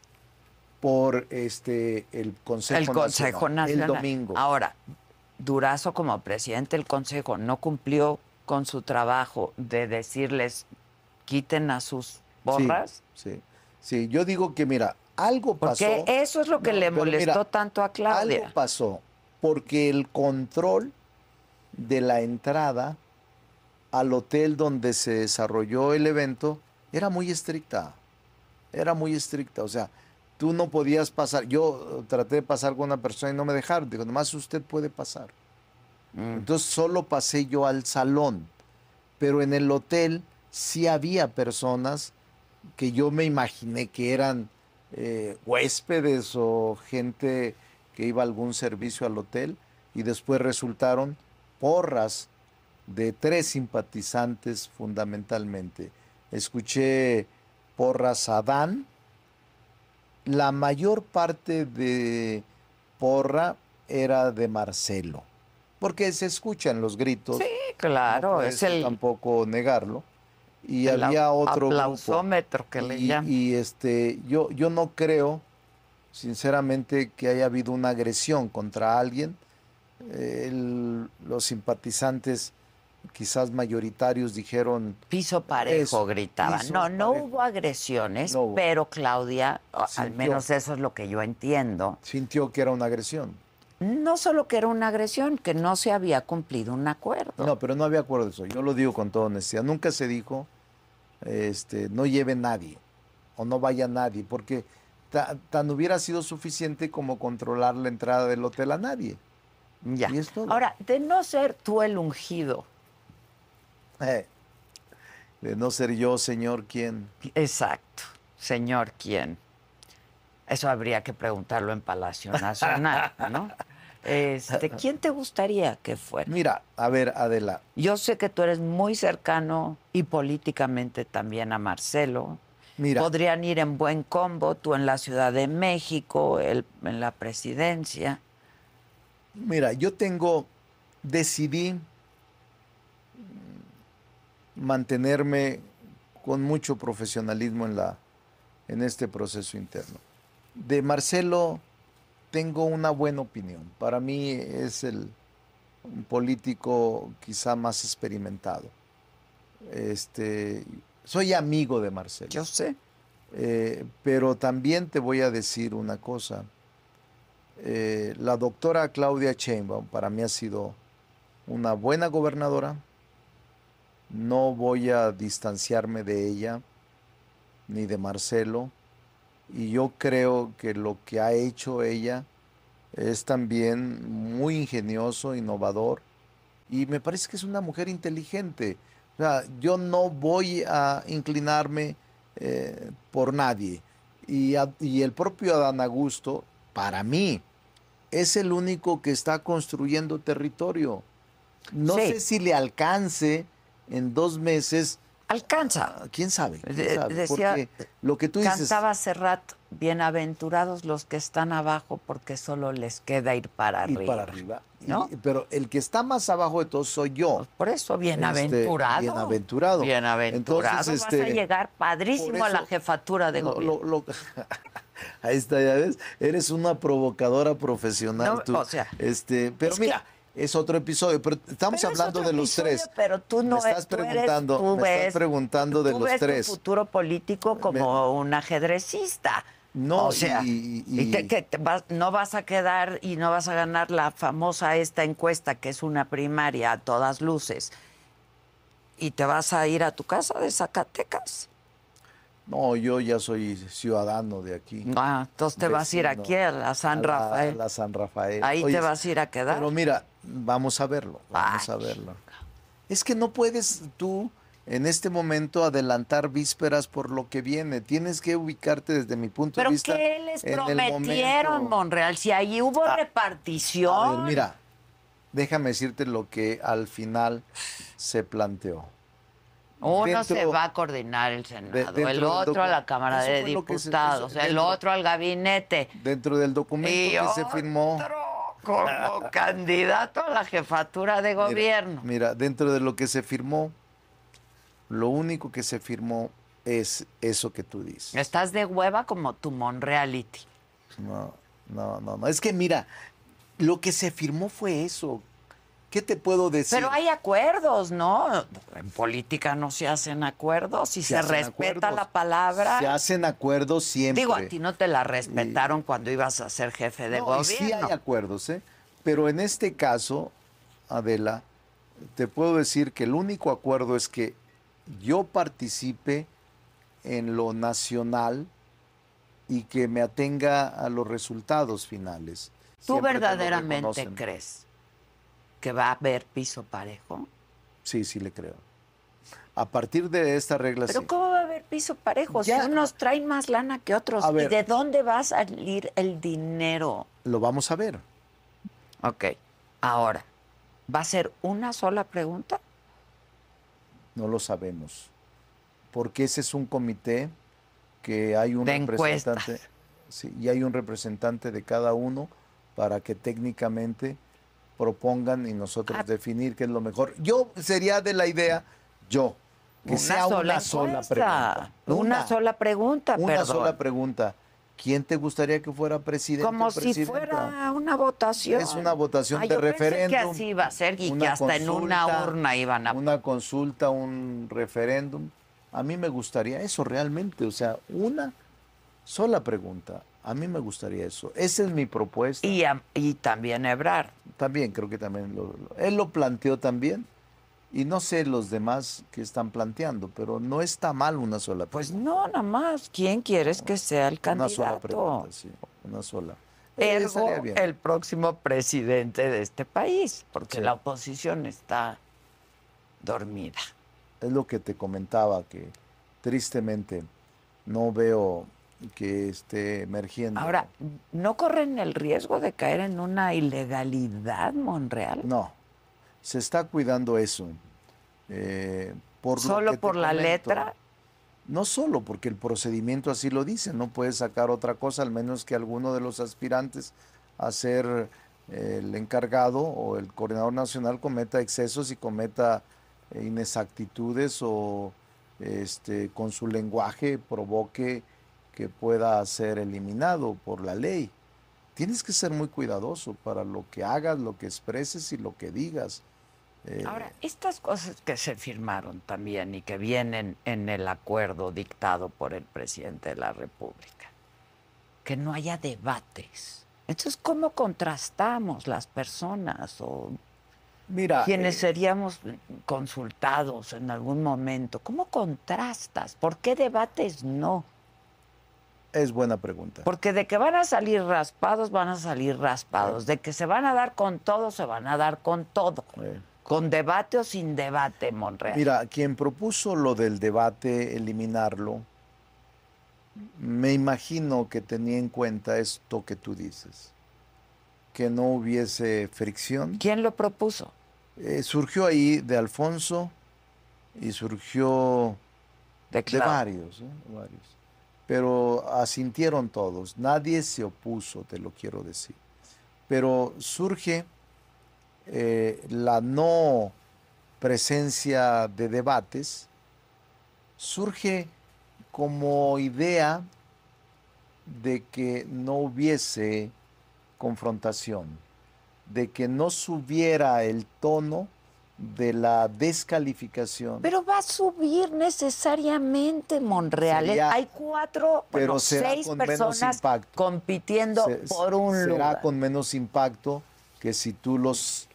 por este el Consejo el Consejo Nacional. El domingo. Ahora, Durazo como presidente del Consejo no cumplió con su trabajo de decirles quiten a sus borras. Sí, sí. Sí, yo digo que mira, algo pasó. Porque eso es lo que No, le molestó mira, tanto a Claudia. Algo pasó porque el control de la entrada al hotel donde se desarrolló el evento era muy estricta. Era muy estricta. O sea, tú no podías pasar. Yo traté de pasar con una persona y no me dejaron. Digo, nomás usted puede pasar. Mm. Entonces solo pasé yo al salón. Pero en el hotel sí había personas que yo me imaginé que eran eh, huéspedes o gente que iba a algún servicio al hotel y después resultaron porras de tres simpatizantes fundamentalmente. Escuché porras a Dan. La mayor parte de porra era de Marcelo, porque se escuchan los gritos. Sí, claro, no es el, tampoco negarlo. Y el había otro grupo. aplausómetro que le Y, llaman. y, este, yo, yo no creo, sinceramente, que haya habido una agresión contra alguien. El- los simpatizantes, quizás mayoritarios, dijeron Piso parejo, Eso, gritaban. piso no, no parejo. hubo agresiones, No hubo. pero Claudia, al menos eso es lo que yo entiendo, sintió que era una agresión. no solo que era una agresión, que no se había cumplido un acuerdo. No, pero no había acuerdo de eso. Yo lo digo con toda honestidad. Nunca se dijo, este, no lleve nadie o no vaya nadie, porque ta- tan hubiera sido suficiente como controlar la entrada del hotel a nadie. Ya. Y es todo. Ahora, de no ser tú el ungido, Eh, de no ser yo, señor, ¿quién? exacto, señor, ¿quién? Eso habría que preguntarlo en Palacio Nacional, ¿no? Este, ¿Quién te gustaría que fuera? Mira, a ver, Adela, Yo sé que tú eres muy cercano y políticamente también a Marcelo. mira, Podrían ir en buen combo, tú en la Ciudad de México, él en la presidencia. mira, yo tengo, decidí mm, mantenerme con mucho profesionalismo en la en este proceso interno. De Marcelo tengo una buena opinión. Para mí es el un político quizá más experimentado. Este, soy amigo de Marcelo. Yo sé. Eh, pero también te voy a decir una cosa. Eh, la doctora Claudia Sheinbaum para mí ha sido una buena gobernadora. No voy a distanciarme de ella ni de Marcelo. Y yo creo que lo que ha hecho ella es también muy ingenioso, innovador. Y me parece que es una mujer inteligente. O sea, yo no voy a inclinarme eh, por nadie. Y, a- y el propio Adán Augusto, para mí, es el único que está construyendo territorio. No Sí. sé si le alcance en dos meses. Alcanza. ¿Quién sabe? ¿Quién sabe? decía- Porque lo que tú dices. Cantaba Serrat, bienaventurados los que están abajo porque solo les queda ir para ir arriba. para arriba. Pero el que está más abajo de todos soy yo. Por eso, bienaventurado. Este, bienaventurado. Bienaventurado. Entonces, Vas este, a llegar padrísimo a la jefatura de Lo- gobierno. lo- lo- ahí está, ya ves. Eres una provocadora profesional No, tú. o sea, este, pero es que- mira, es otro episodio, pero estamos Pero hablando de los episodio, tres. Pero tú no me estás tú eres- preguntando, tú me ves- estás preguntando de tú los ves tres. tu futuro político como un ajedrecista. No, o sea, y- y, y- te- que te vas- no vas a quedar y no vas a ganar la famosa esta encuesta que es una primaria a todas luces. Y te vas a ir a tu casa de Zacatecas. No, yo ya soy ciudadano de aquí. Ah, entonces te vas a ir aquí a la San A la- Rafael. a la San Rafael. Ahí Oye, te vas a ir a quedar. Pero mira, vamos a verlo, vamos a verlo. Es que no puedes tú en este momento adelantar vísperas por lo que viene. Tienes que ubicarte desde mi punto ¿Pero de vista. qué les en prometieron. Monreal? Si ahí hubo A repartición. ver, mira, déjame decirte lo que al final se planteó. Uno dentro- se va a coordinar el Senado, el otro a la Cámara de se- Diputados, eso- el dentro- otro al gabinete. Dentro del documento Y que se firmó. Como candidato a la jefatura de Mira, gobierno. Mira, dentro de lo que se firmó, lo único que se firmó es eso que tú dices. Estás de hueva como tu Monreality. No, no, no, no. Es que mira, lo que se firmó fue eso. ¿Qué te puedo decir? Pero hay acuerdos, ¿no? En política no se hacen acuerdos y se, respeta acuerdos. la palabra. Se hacen acuerdos siempre. Digo, a ti no te la respetaron cuando ibas a ser jefe de No, y gobierno. sí hay acuerdos, ¿eh? Pero en este caso, Adela, te puedo decir que el único acuerdo es que yo participe en lo nacional y que me atenga a los resultados finales. ¿Tú Siempre verdaderamente crees que va a haber piso parejo? Sí, sí le creo. A partir de esta regla, Pero sí. ¿cómo va a haber piso parejo? Ya. Si unos traen más lana que otros. A ¿Y de dónde va a salir el dinero? Lo vamos a ver. Ok. Ahora, ¿va a ser una sola pregunta? No lo sabemos. Porque ese es un comité que hay un De representante. Sí, y hay un representante de cada uno para que técnicamente propongan y nosotros Ah. definir qué es lo mejor. Yo sería de la idea, yo, que sea una sola pregunta. Una, sola pregunta, Una perdón. sola pregunta. ¿Quién te gustaría que fuera presidente? Como si fuera una votación. Es una votación de yo pensé referéndum. que así iba a ser y que hasta en una urna iban a... Una consulta, un referéndum. A mí me gustaría eso realmente, o sea, una sola pregunta. A mí me gustaría eso. Esa es mi propuesta. Y, a- y también Ebrar. También creo que también lo, lo- él lo planteó también. Y no sé los demás que están planteando, pero no está mal una sola Pues pregunta. no, nada más. ¿Quién quieres que sea el Una candidato? sola pregunta, sí, una sola. Eh, Ergo, el próximo presidente de este país, porque Sí. la oposición está dormida. Es lo que te comentaba, que tristemente no veo que esté emergiendo. Ahora, ¿no corren el riesgo de caer en una ilegalidad, Monreal? No, se está cuidando eso. eh, por ¿Solo por la letra? No solo porque el procedimiento así lo dice, no puedes sacar otra cosa, al menos que alguno de los aspirantes a ser eh, el encargado o el coordinador nacional cometa excesos y cometa eh, inexactitudes o este, con su lenguaje provoque que pueda ser eliminado por la ley. Tienes que ser muy cuidadoso para lo que hagas, lo que expreses y lo que digas. Eh, Ahora, estas cosas que se firmaron también y que vienen en el acuerdo dictado por el presidente de la República, que no haya debates. Entonces, ¿cómo contrastamos las personas o mira, quienes eh, seríamos consultados en algún momento? ¿Cómo contrastas? ¿Por qué debates no? Es buena pregunta. Porque de que van a salir raspados, van a salir raspados. De que se van a dar con todo, se van a dar con todo. Con debate o sin debate, Monreal. Mira, quien propuso lo del debate, eliminarlo, me imagino que tenía en cuenta esto que tú dices, que no hubiese fricción. ¿Quién lo propuso? Eh, surgió ahí de Alfonso y surgió De varios, ¿eh? varios. Pero asintieron todos, nadie se opuso, te lo quiero decir. Pero surge eh, la no presencia de debates, surge como idea de que no hubiese confrontación, de que no subiera el tono de la descalificación. Pero va a subir necesariamente, Monreal. Sería- Hay cuatro, pero bueno, será seis con personas compitiendo Se- por un será lugar. con menos impacto que si tú los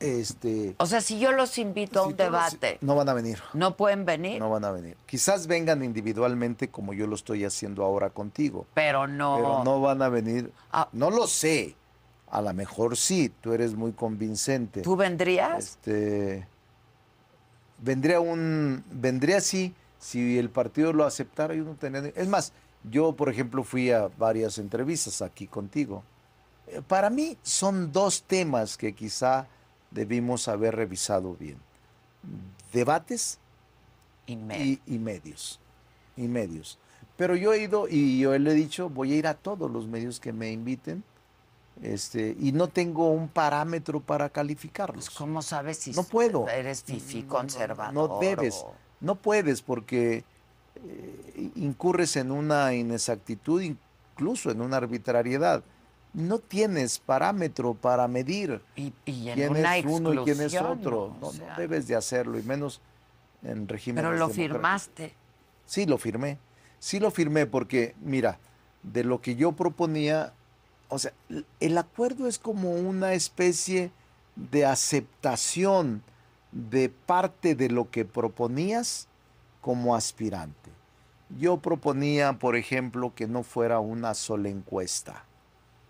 este O sea, si yo los invito a un los- debate, no van a venir ¿no pueden venir? no van a venir quizás vengan individualmente como yo lo estoy haciendo ahora contigo Pero no. pero no van a venir Ah. no lo sé a lo mejor sí tú eres muy convincente. ¿Tú vendrías? este vendría un vendría así si el partido lo aceptara yo no tendría es más yo por ejemplo fui a varias entrevistas aquí contigo. Eh, para mí son dos temas que quizá debimos haber revisado bien. Debates y, y medios y medios. Pero yo he ido y yo le he dicho voy a ir a todos los medios que me inviten este y no tengo un parámetro para calificarlos Pues, ¿Cómo sabes si no puedo. eres fifí No, conservador? No debes. o- No puedes porque eh, incurres en una inexactitud, incluso en una arbitrariedad. No tienes parámetro para medir Y, y en quién es uno y quién es otro. ¿no? No, debes de hacerlo, y menos en régimen. Pero lo firmaste. Sí, lo firmé. Sí lo firmé porque, mira, de lo que yo proponía, o sea, el acuerdo es como una especie de aceptación de parte de lo que proponías como aspirante. Yo proponía, por ejemplo, que no fuera una sola encuesta,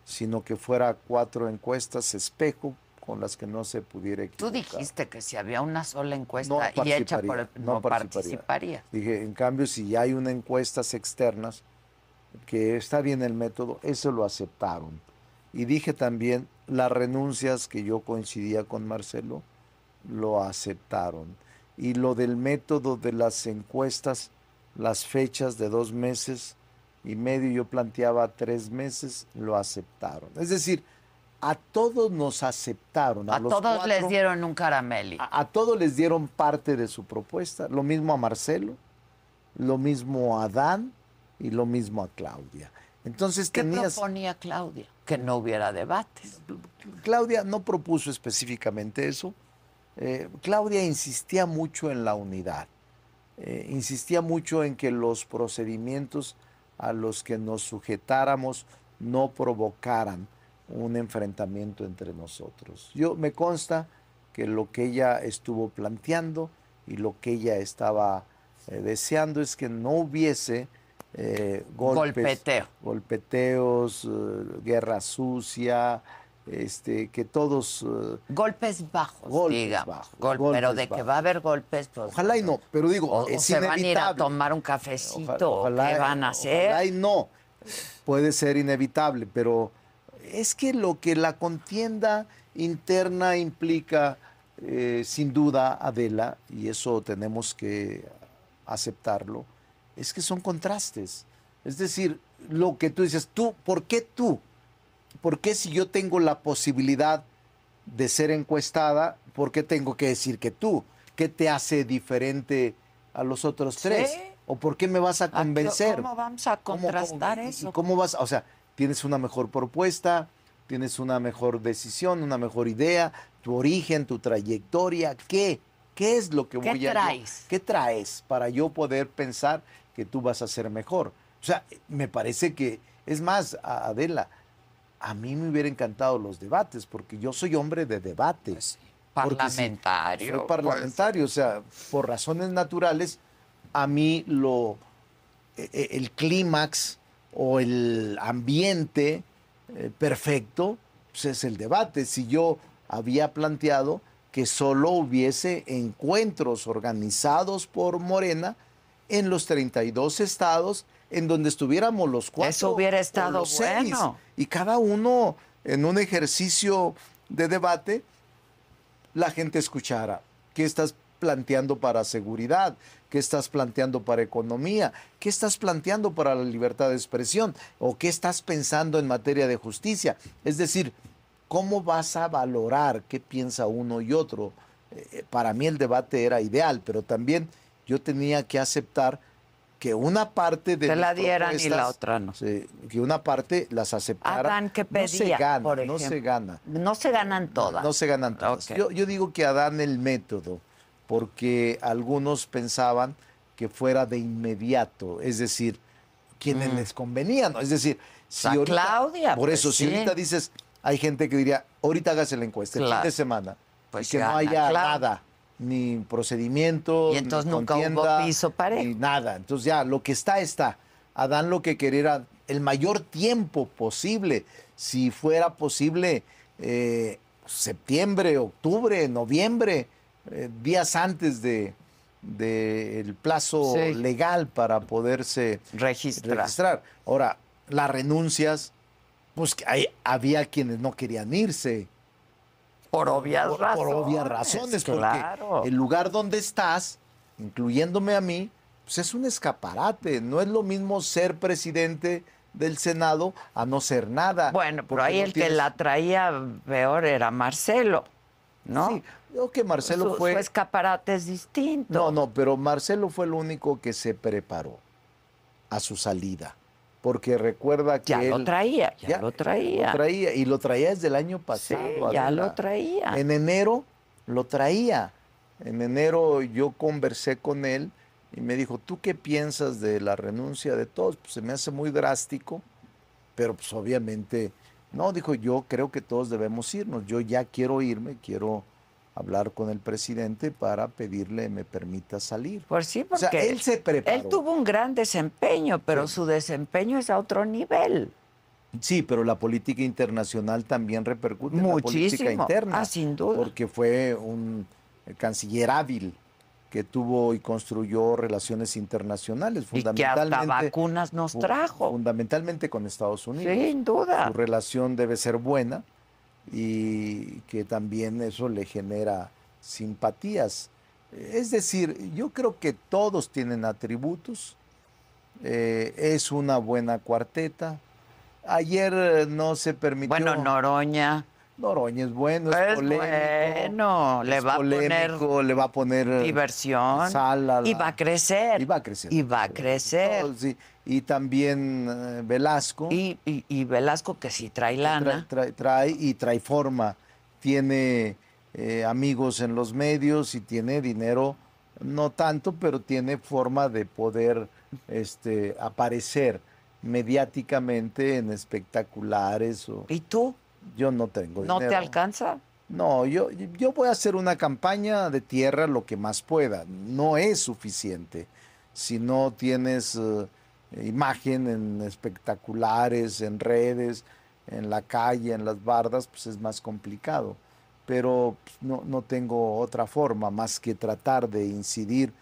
sino que fuera cuatro encuestas espejo con las que no se pudiera Tú equivocar. dijiste que si había una sola encuesta No y hecha por el, no, no participaría. participaría. Dije, en cambio, si ya hay una encuestas externas, que está bien el método, eso lo aceptaron. Y dije también, las renuncias que yo coincidía con Marcelo, lo aceptaron. Y lo del método de las encuestas, las fechas de dos meses y medio, yo planteaba tres meses, lo aceptaron. Es decir, a todos nos aceptaron. A, A los todos les dieron un carameli. a, a todos les dieron parte de su propuesta, lo mismo a Marcelo, lo mismo a Dan y lo mismo a Claudia. Entonces ¿Qué tenías, proponía Claudia? Que no hubiera debates. Claudia no propuso específicamente eso. Eh, Claudia insistía mucho en la unidad, eh, insistía mucho en que los procedimientos a los que nos sujetáramos no provocaran un enfrentamiento entre nosotros. Yo me consta que lo que ella estuvo planteando y lo que ella estaba eh, deseando es que no hubiese eh, golpes, Golpeteo. golpeteos, eh, guerra sucia, este, que todos, eh, Golpes bajos, Golpes digamos. bajos, Gol- golpes pero de que bajos. va a haber golpes, pues. ojalá y no, pero digo, O, o es se van a ir a inevitable. tomar un cafecito. Oja- o ojalá- ¿Qué van a hacer? Ojalá y no, puede ser inevitable, pero es que lo que la contienda interna implica, eh, sin duda, Adela, y eso tenemos que aceptarlo, es que son contrastes. Es decir, lo que tú dices, tú, ¿por qué tú? ¿Por qué si yo tengo la posibilidad de ser encuestada, por qué tengo que decir que tú? ¿Qué te hace diferente a los otros tres? Sí. ¿O por qué me vas a ¿A qué- convencer? ¿Cómo vamos a ¿Cómo- contrastar cómo- eso? ¿Cómo vas? O sea, tienes una mejor propuesta, tienes una mejor decisión, una mejor idea, tu origen, tu trayectoria, ¿qué? ¿Qué es lo que ¿Qué voy a traes? ¿Qué traes para yo poder pensar que tú vas a ser mejor? O sea, me parece que, es más, Adela, a mí me hubiera encantado los debates, porque yo soy hombre de debates. Porque si- Parlamentario. soy parlamentario, o sea, por razones naturales, a mí lo e- e- el clímax o el ambiente eh, perfecto pues, es el debate. Si yo había planteado que solo hubiese encuentros organizados por Morena en los 32 estados en donde estuviéramos los cuatro. Eso hubiera estado los seis, bueno. Y cada uno en un ejercicio de debate la gente escuchara qué estás planteando para seguridad, qué estás planteando para economía, qué estás planteando para la libertad de expresión o qué estás pensando en materia de justicia. Es decir, ¿cómo vas a valorar qué piensa uno y otro? Eh, para mí el debate era ideal, pero también yo tenía que aceptar que una parte de Te la dieran y la otra no. que una parte las aceptara. Adán, ¿qué no se pedía, gana, por no se gana. No se ganan todas. No se ganan todas. Yo, yo digo que Adán el método, porque algunos pensaban que fuera de inmediato, es decir, quienes Mm. les convenía, ¿no? Es decir, si ahorita, Claudia, por pues eso, si sí. ahorita dices, hay gente que diría, ahorita hágase la encuesta, el fin de semana, Pues y que gana, no haya claro. nada, ni procedimiento, Y entonces ni nunca hubo piso parejo. ni nada. Entonces ya, lo que está, está. Adán lo que quería era el mayor tiempo posible, si fuera posible, eh, septiembre, octubre, noviembre, eh, días antes de del plazo Sí. legal para poderse Registrar. registrar. Ahora, las renuncias, pues que hay- había quienes no querían irse Por obvias por, razones. por obvias razones, Claro. porque el lugar donde estás, incluyéndome a mí, pues es un escaparate. No es lo mismo ser presidente del Senado a no ser nada. Bueno, pero ahí no el que la traía peor era Marcelo, ¿no? Sí, creo que Marcelo su, fue... su escaparate es distinto. No, no, pero Marcelo fue el único que se preparó a su salida. Porque recuerda que Ya lo traía, ya lo traía. lo traía, y lo traía desde el año Sí, pasado. ya Adela. lo traía. En enero lo traía. En enero yo conversé con él y me dijo, ¿tú qué piensas de la renuncia de todos? Pues se me hace muy drástico, pero pues obviamente, no, dijo, yo creo que todos debemos irnos. Yo ya quiero irme, quiero hablar con el presidente para pedirle me permita salir. Pues sí, O porque sea, él se preparó. él tuvo un gran desempeño, pero Sí. su desempeño es a otro nivel. Sí, pero la política internacional también repercute en la política Muchísimo. interna. Ah, sin duda. Porque fue un canciller hábil que tuvo y construyó relaciones internacionales, Y que hasta fundamentalmente, vacunas nos trajo. fundamentalmente con Estados Unidos. Sin duda. Su relación debe ser buena y que también eso le genera simpatías. Es decir, yo creo que todos tienen atributos. eh, es una buena cuarteta. Ayer eh, no se permitió. Bueno, Noroña Noroña es bueno, es, es polémico. bueno, le es va a poner polémico, le va a poner diversión sal a y va a crecer. y va a crecer. Y va a crecer. Todo, sí. Y también eh, Velasco. Y, y- y Velasco que sí trae trae, lana. trae- trae y trae forma. Tiene eh, amigos en los medios y tiene dinero, no tanto, pero tiene forma de poder este, aparecer mediáticamente en espectaculares. O, ¿Y tú? yo no tengo ¿No te alcanza? No, yo, yo voy a hacer una campaña de tierra lo que más pueda. No es suficiente. Si no tienes eh, imagen en espectaculares, en redes, en la calle, en las bardas, pues es más complicado. Pero pues, no, no tengo otra forma más que tratar de incidir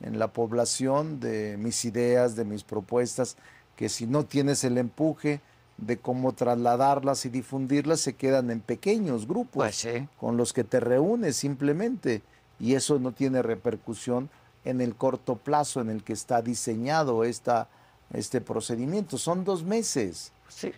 en la población de mis ideas, de mis propuestas, que si no tienes el empuje de cómo trasladarlas y difundirlas, se quedan en pequeños grupos Pues con los que te reúnes simplemente y eso no tiene repercusión en el corto plazo en el que está diseñado esta, este procedimiento. Son dos meses. Sí.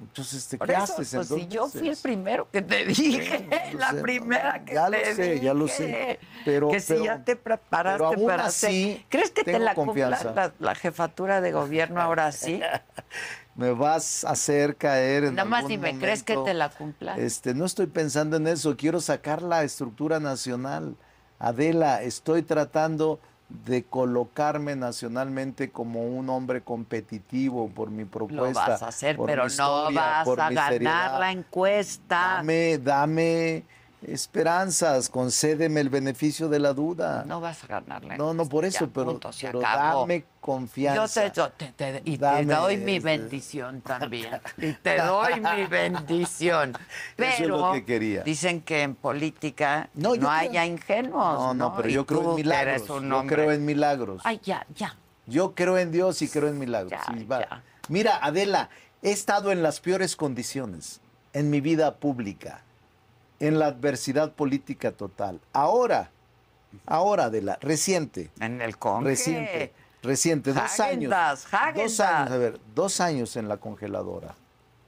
Entonces, ¿te Por ¿qué eso, haces pues, si yo fui el primero que te dije, la sé, primera que ya lo te sé, ya lo sé, pero- que si pero- ya te preparaste aún para así hacer. ¿Crees que te la cumpla confianza. la, la jefatura de gobierno ahora sí? me vas a hacer caer en Nada más ni me crees que te la cumpla. Este, no estoy pensando en eso, quiero sacar la estructura nacional. Adela, estoy tratando de colocarme nacionalmente como un hombre competitivo por mi Lo propuesta. vas a hacer, pero no vas a ganar seriedad. la encuesta. Dame, dame esperanzas, concédeme el beneficio de la duda. No vas a ganar la No, no por eso, ya, pero, punto, pero dame confianza. yo te- te- y Dame, te doy mi bendición también. Y te doy mi bendición. Pero Eso es lo que quería. dicen que en política No, no, yo creo- haya ingenuos. No, no, pero yo creo en milagros. Yo creo en milagros. Ay, ya, ya. Yo creo en Dios y creo en milagros. Ya, Sí. Mira, Adela, he estado en las peores condiciones en mi vida pública, en la adversidad política total. Ahora, ahora, Adela, reciente, En el Conge. reciente, reciente, dos años. Dos años, a ver, dos años en la congeladora,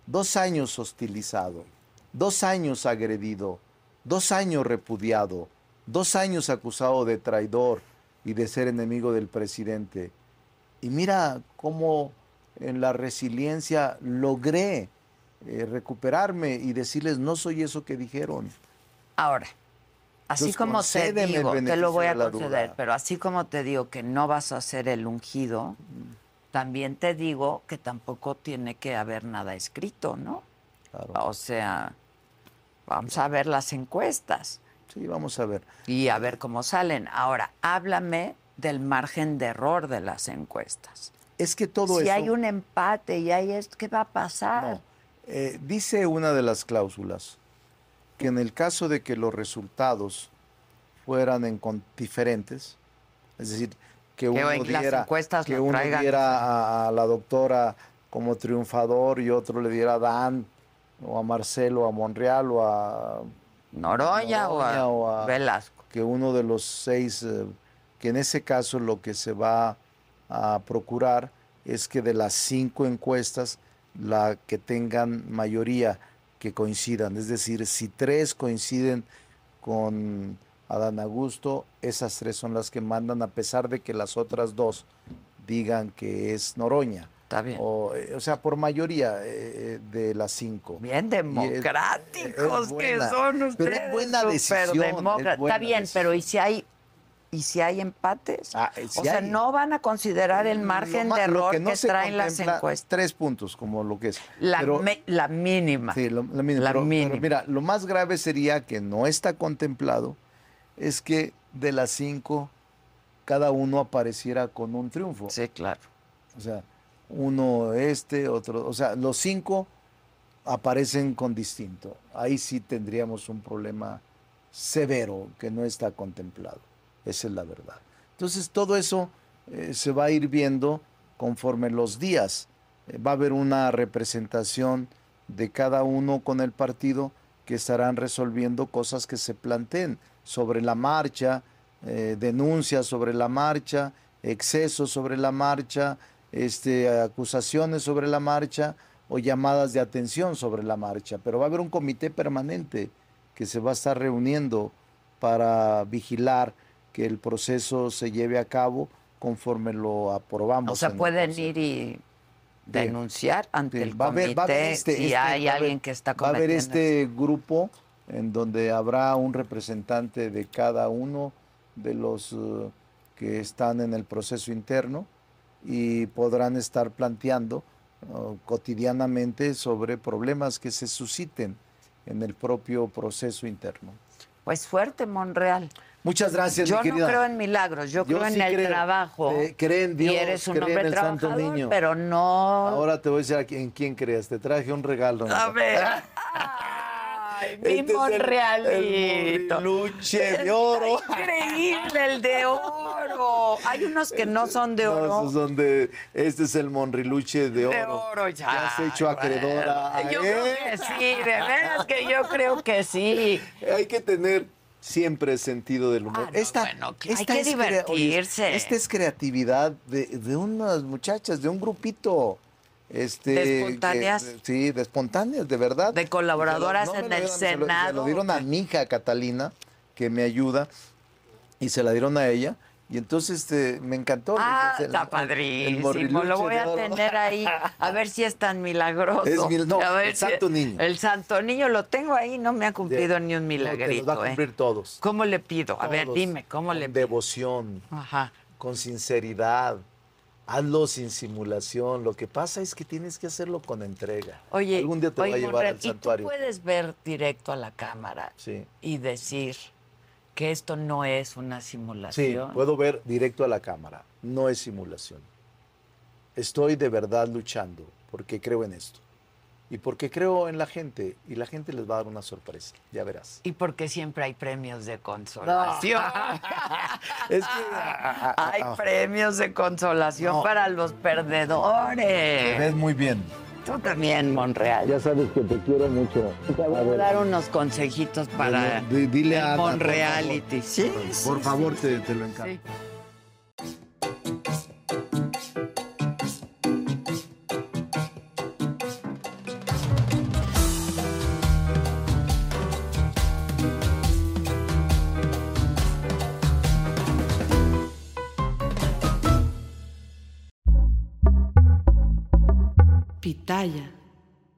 dos años hostilizado, dos años agredido, dos años repudiado, dos años acusado de traidor y de ser enemigo del presidente. Y mira cómo en la resiliencia logré eh, recuperarme y decirles, no soy eso que dijeron. Ahora, así Entonces, como te digo, te lo voy a conceder, pero así como te digo que no vas a ser el ungido, también te digo que tampoco tiene que haber nada escrito, ¿no? Claro. O sea, vamos a ver las encuestas Sí, vamos a ver. y a ver cómo salen. Ahora, háblame del margen de error de las encuestas. Es que todo si eso... hay un empate y hay esto, ¿qué va a pasar? No. Eh, dice una de las cláusulas que en el caso de que los resultados fueran en con- diferentes, es decir, que uno diera, encuestas que uno diera a, a la doctora como triunfador y otro le diera a Dan o a Marcelo, a Monreal o a Noroña, o a, Noroña o a- Velasco. que uno de los seis, eh, que en ese caso lo que se va a procurar es que de las cinco encuestas, la que tengan mayoría que coincidan. Es decir, si tres coinciden con Adán Augusto, esas tres son las que mandan, a pesar de que las otras dos digan que es Noroña. Está bien. O, eh, o sea, por mayoría eh, de las cinco. Bien es- democráticos que son ustedes. pero es buena decisión, es superdemócratas. buena Está bien, decisión. pero ¿y si hay y si hay empates? Ah, eh, si o sea, hay- no van a considerar el margen ma- de error que, no traen las encuestas. Tres puntos, como lo que es. La, Pero- me- la mínima. sí, lo- la mínima, la pero- pero mínima. mira, lo más grave sería que no está contemplado, es que de las cinco, cada uno apareciera con un triunfo. Sí, claro. O sea, uno este, otro, o sea, los cinco aparecen con distinto. Ahí sí tendríamos un problema severo que no está contemplado. Esa es la verdad. Entonces, todo eso eh, se va a ir viendo conforme los días. Eh, va a haber una representación de cada uno con el partido que estarán resolviendo cosas que se planteen sobre la marcha, eh, denuncias sobre la marcha, excesos sobre la marcha, este, acusaciones sobre la marcha o llamadas de atención sobre la marcha. Pero va a haber un comité permanente que se va a estar reuniendo para vigilar que el proceso se lleve a cabo conforme lo aprobamos. O sea, pueden ir y denunciar ante Sí, el va a haber- comité va haber este- si este- hay va alguien que está Va a haber cometiendo este grupo en donde habrá un representante de cada uno de los eh, que están en el proceso interno y podrán estar planteando eh, cotidianamente sobre problemas que se susciten en el propio proceso interno. Pues fuerte, Monreal. Muchas gracias, Yo mi no querida. creo en milagros, yo, creo en el creo. trabajo. Eh, cree en Dios, y eres un cree hombre en el Santo Niño. pero no. Ahora te voy a decir a quién- en quién creas. Te traje un regalo. A ver. Ay, mi Este Monrealito. Luche de oro. Increíble, el de oro. Hay unos que no son de No, oro. esos son de- este es el monriluche de oro. de oro ya. Ya has hecho acreedora a Yo creo él. que sí, de veras que yo creo que sí. Hay que tener siempre sentido del humor. Ah, no, bueno, que hay que es crea- oye, divertirse. esta es creatividad de, de unas muchachas, de un grupito. Este, De espontáneas. que- sí, de espontáneas, de verdad. De colaboradoras en el dieron- se lo- Se Senado. lo dieron a mi hija Catalina, que me ayuda, y se la dieron a ella. Y entonces este, me encantó. Ah, el- está padrísimo. Lo voy a tener ahí. A ver si es tan milagroso. Es mil- no, A ver el si- Santo Niño. El Santo Niño lo tengo ahí, no me ha cumplido ni un No, milagrito. va a cumplir ¿eh? todos. ¿Cómo le pido? A ver, dime, ¿cómo le pido? Devoción, Ajá. con sinceridad. Hazlo sin simulación. Lo que pasa es que tienes que hacerlo con entrega. Oye, Algún día te oye, va a llevar Monreal, al ¿y tú santuario. puedes ver directo a la cámara Sí. y decir que esto no es una Sí, simulación. puedo ver directo a la cámara. No es simulación. Estoy de verdad luchando porque creo en esto. Y porque creo en la gente. Y la gente les va a dar una sorpresa. Ya verás. Y porque siempre hay premios de consolación. Es que. ah, ah, hay ah, premios de consolación No. para los te perdedores. ves muy bien. Tú también, Monreal. Ya sabes que te quiero mucho. Te voy a dar unos consejitos para dile el a Monreality. Sí, Por sí, favor, sí, te, te lo encargo. Pitaya.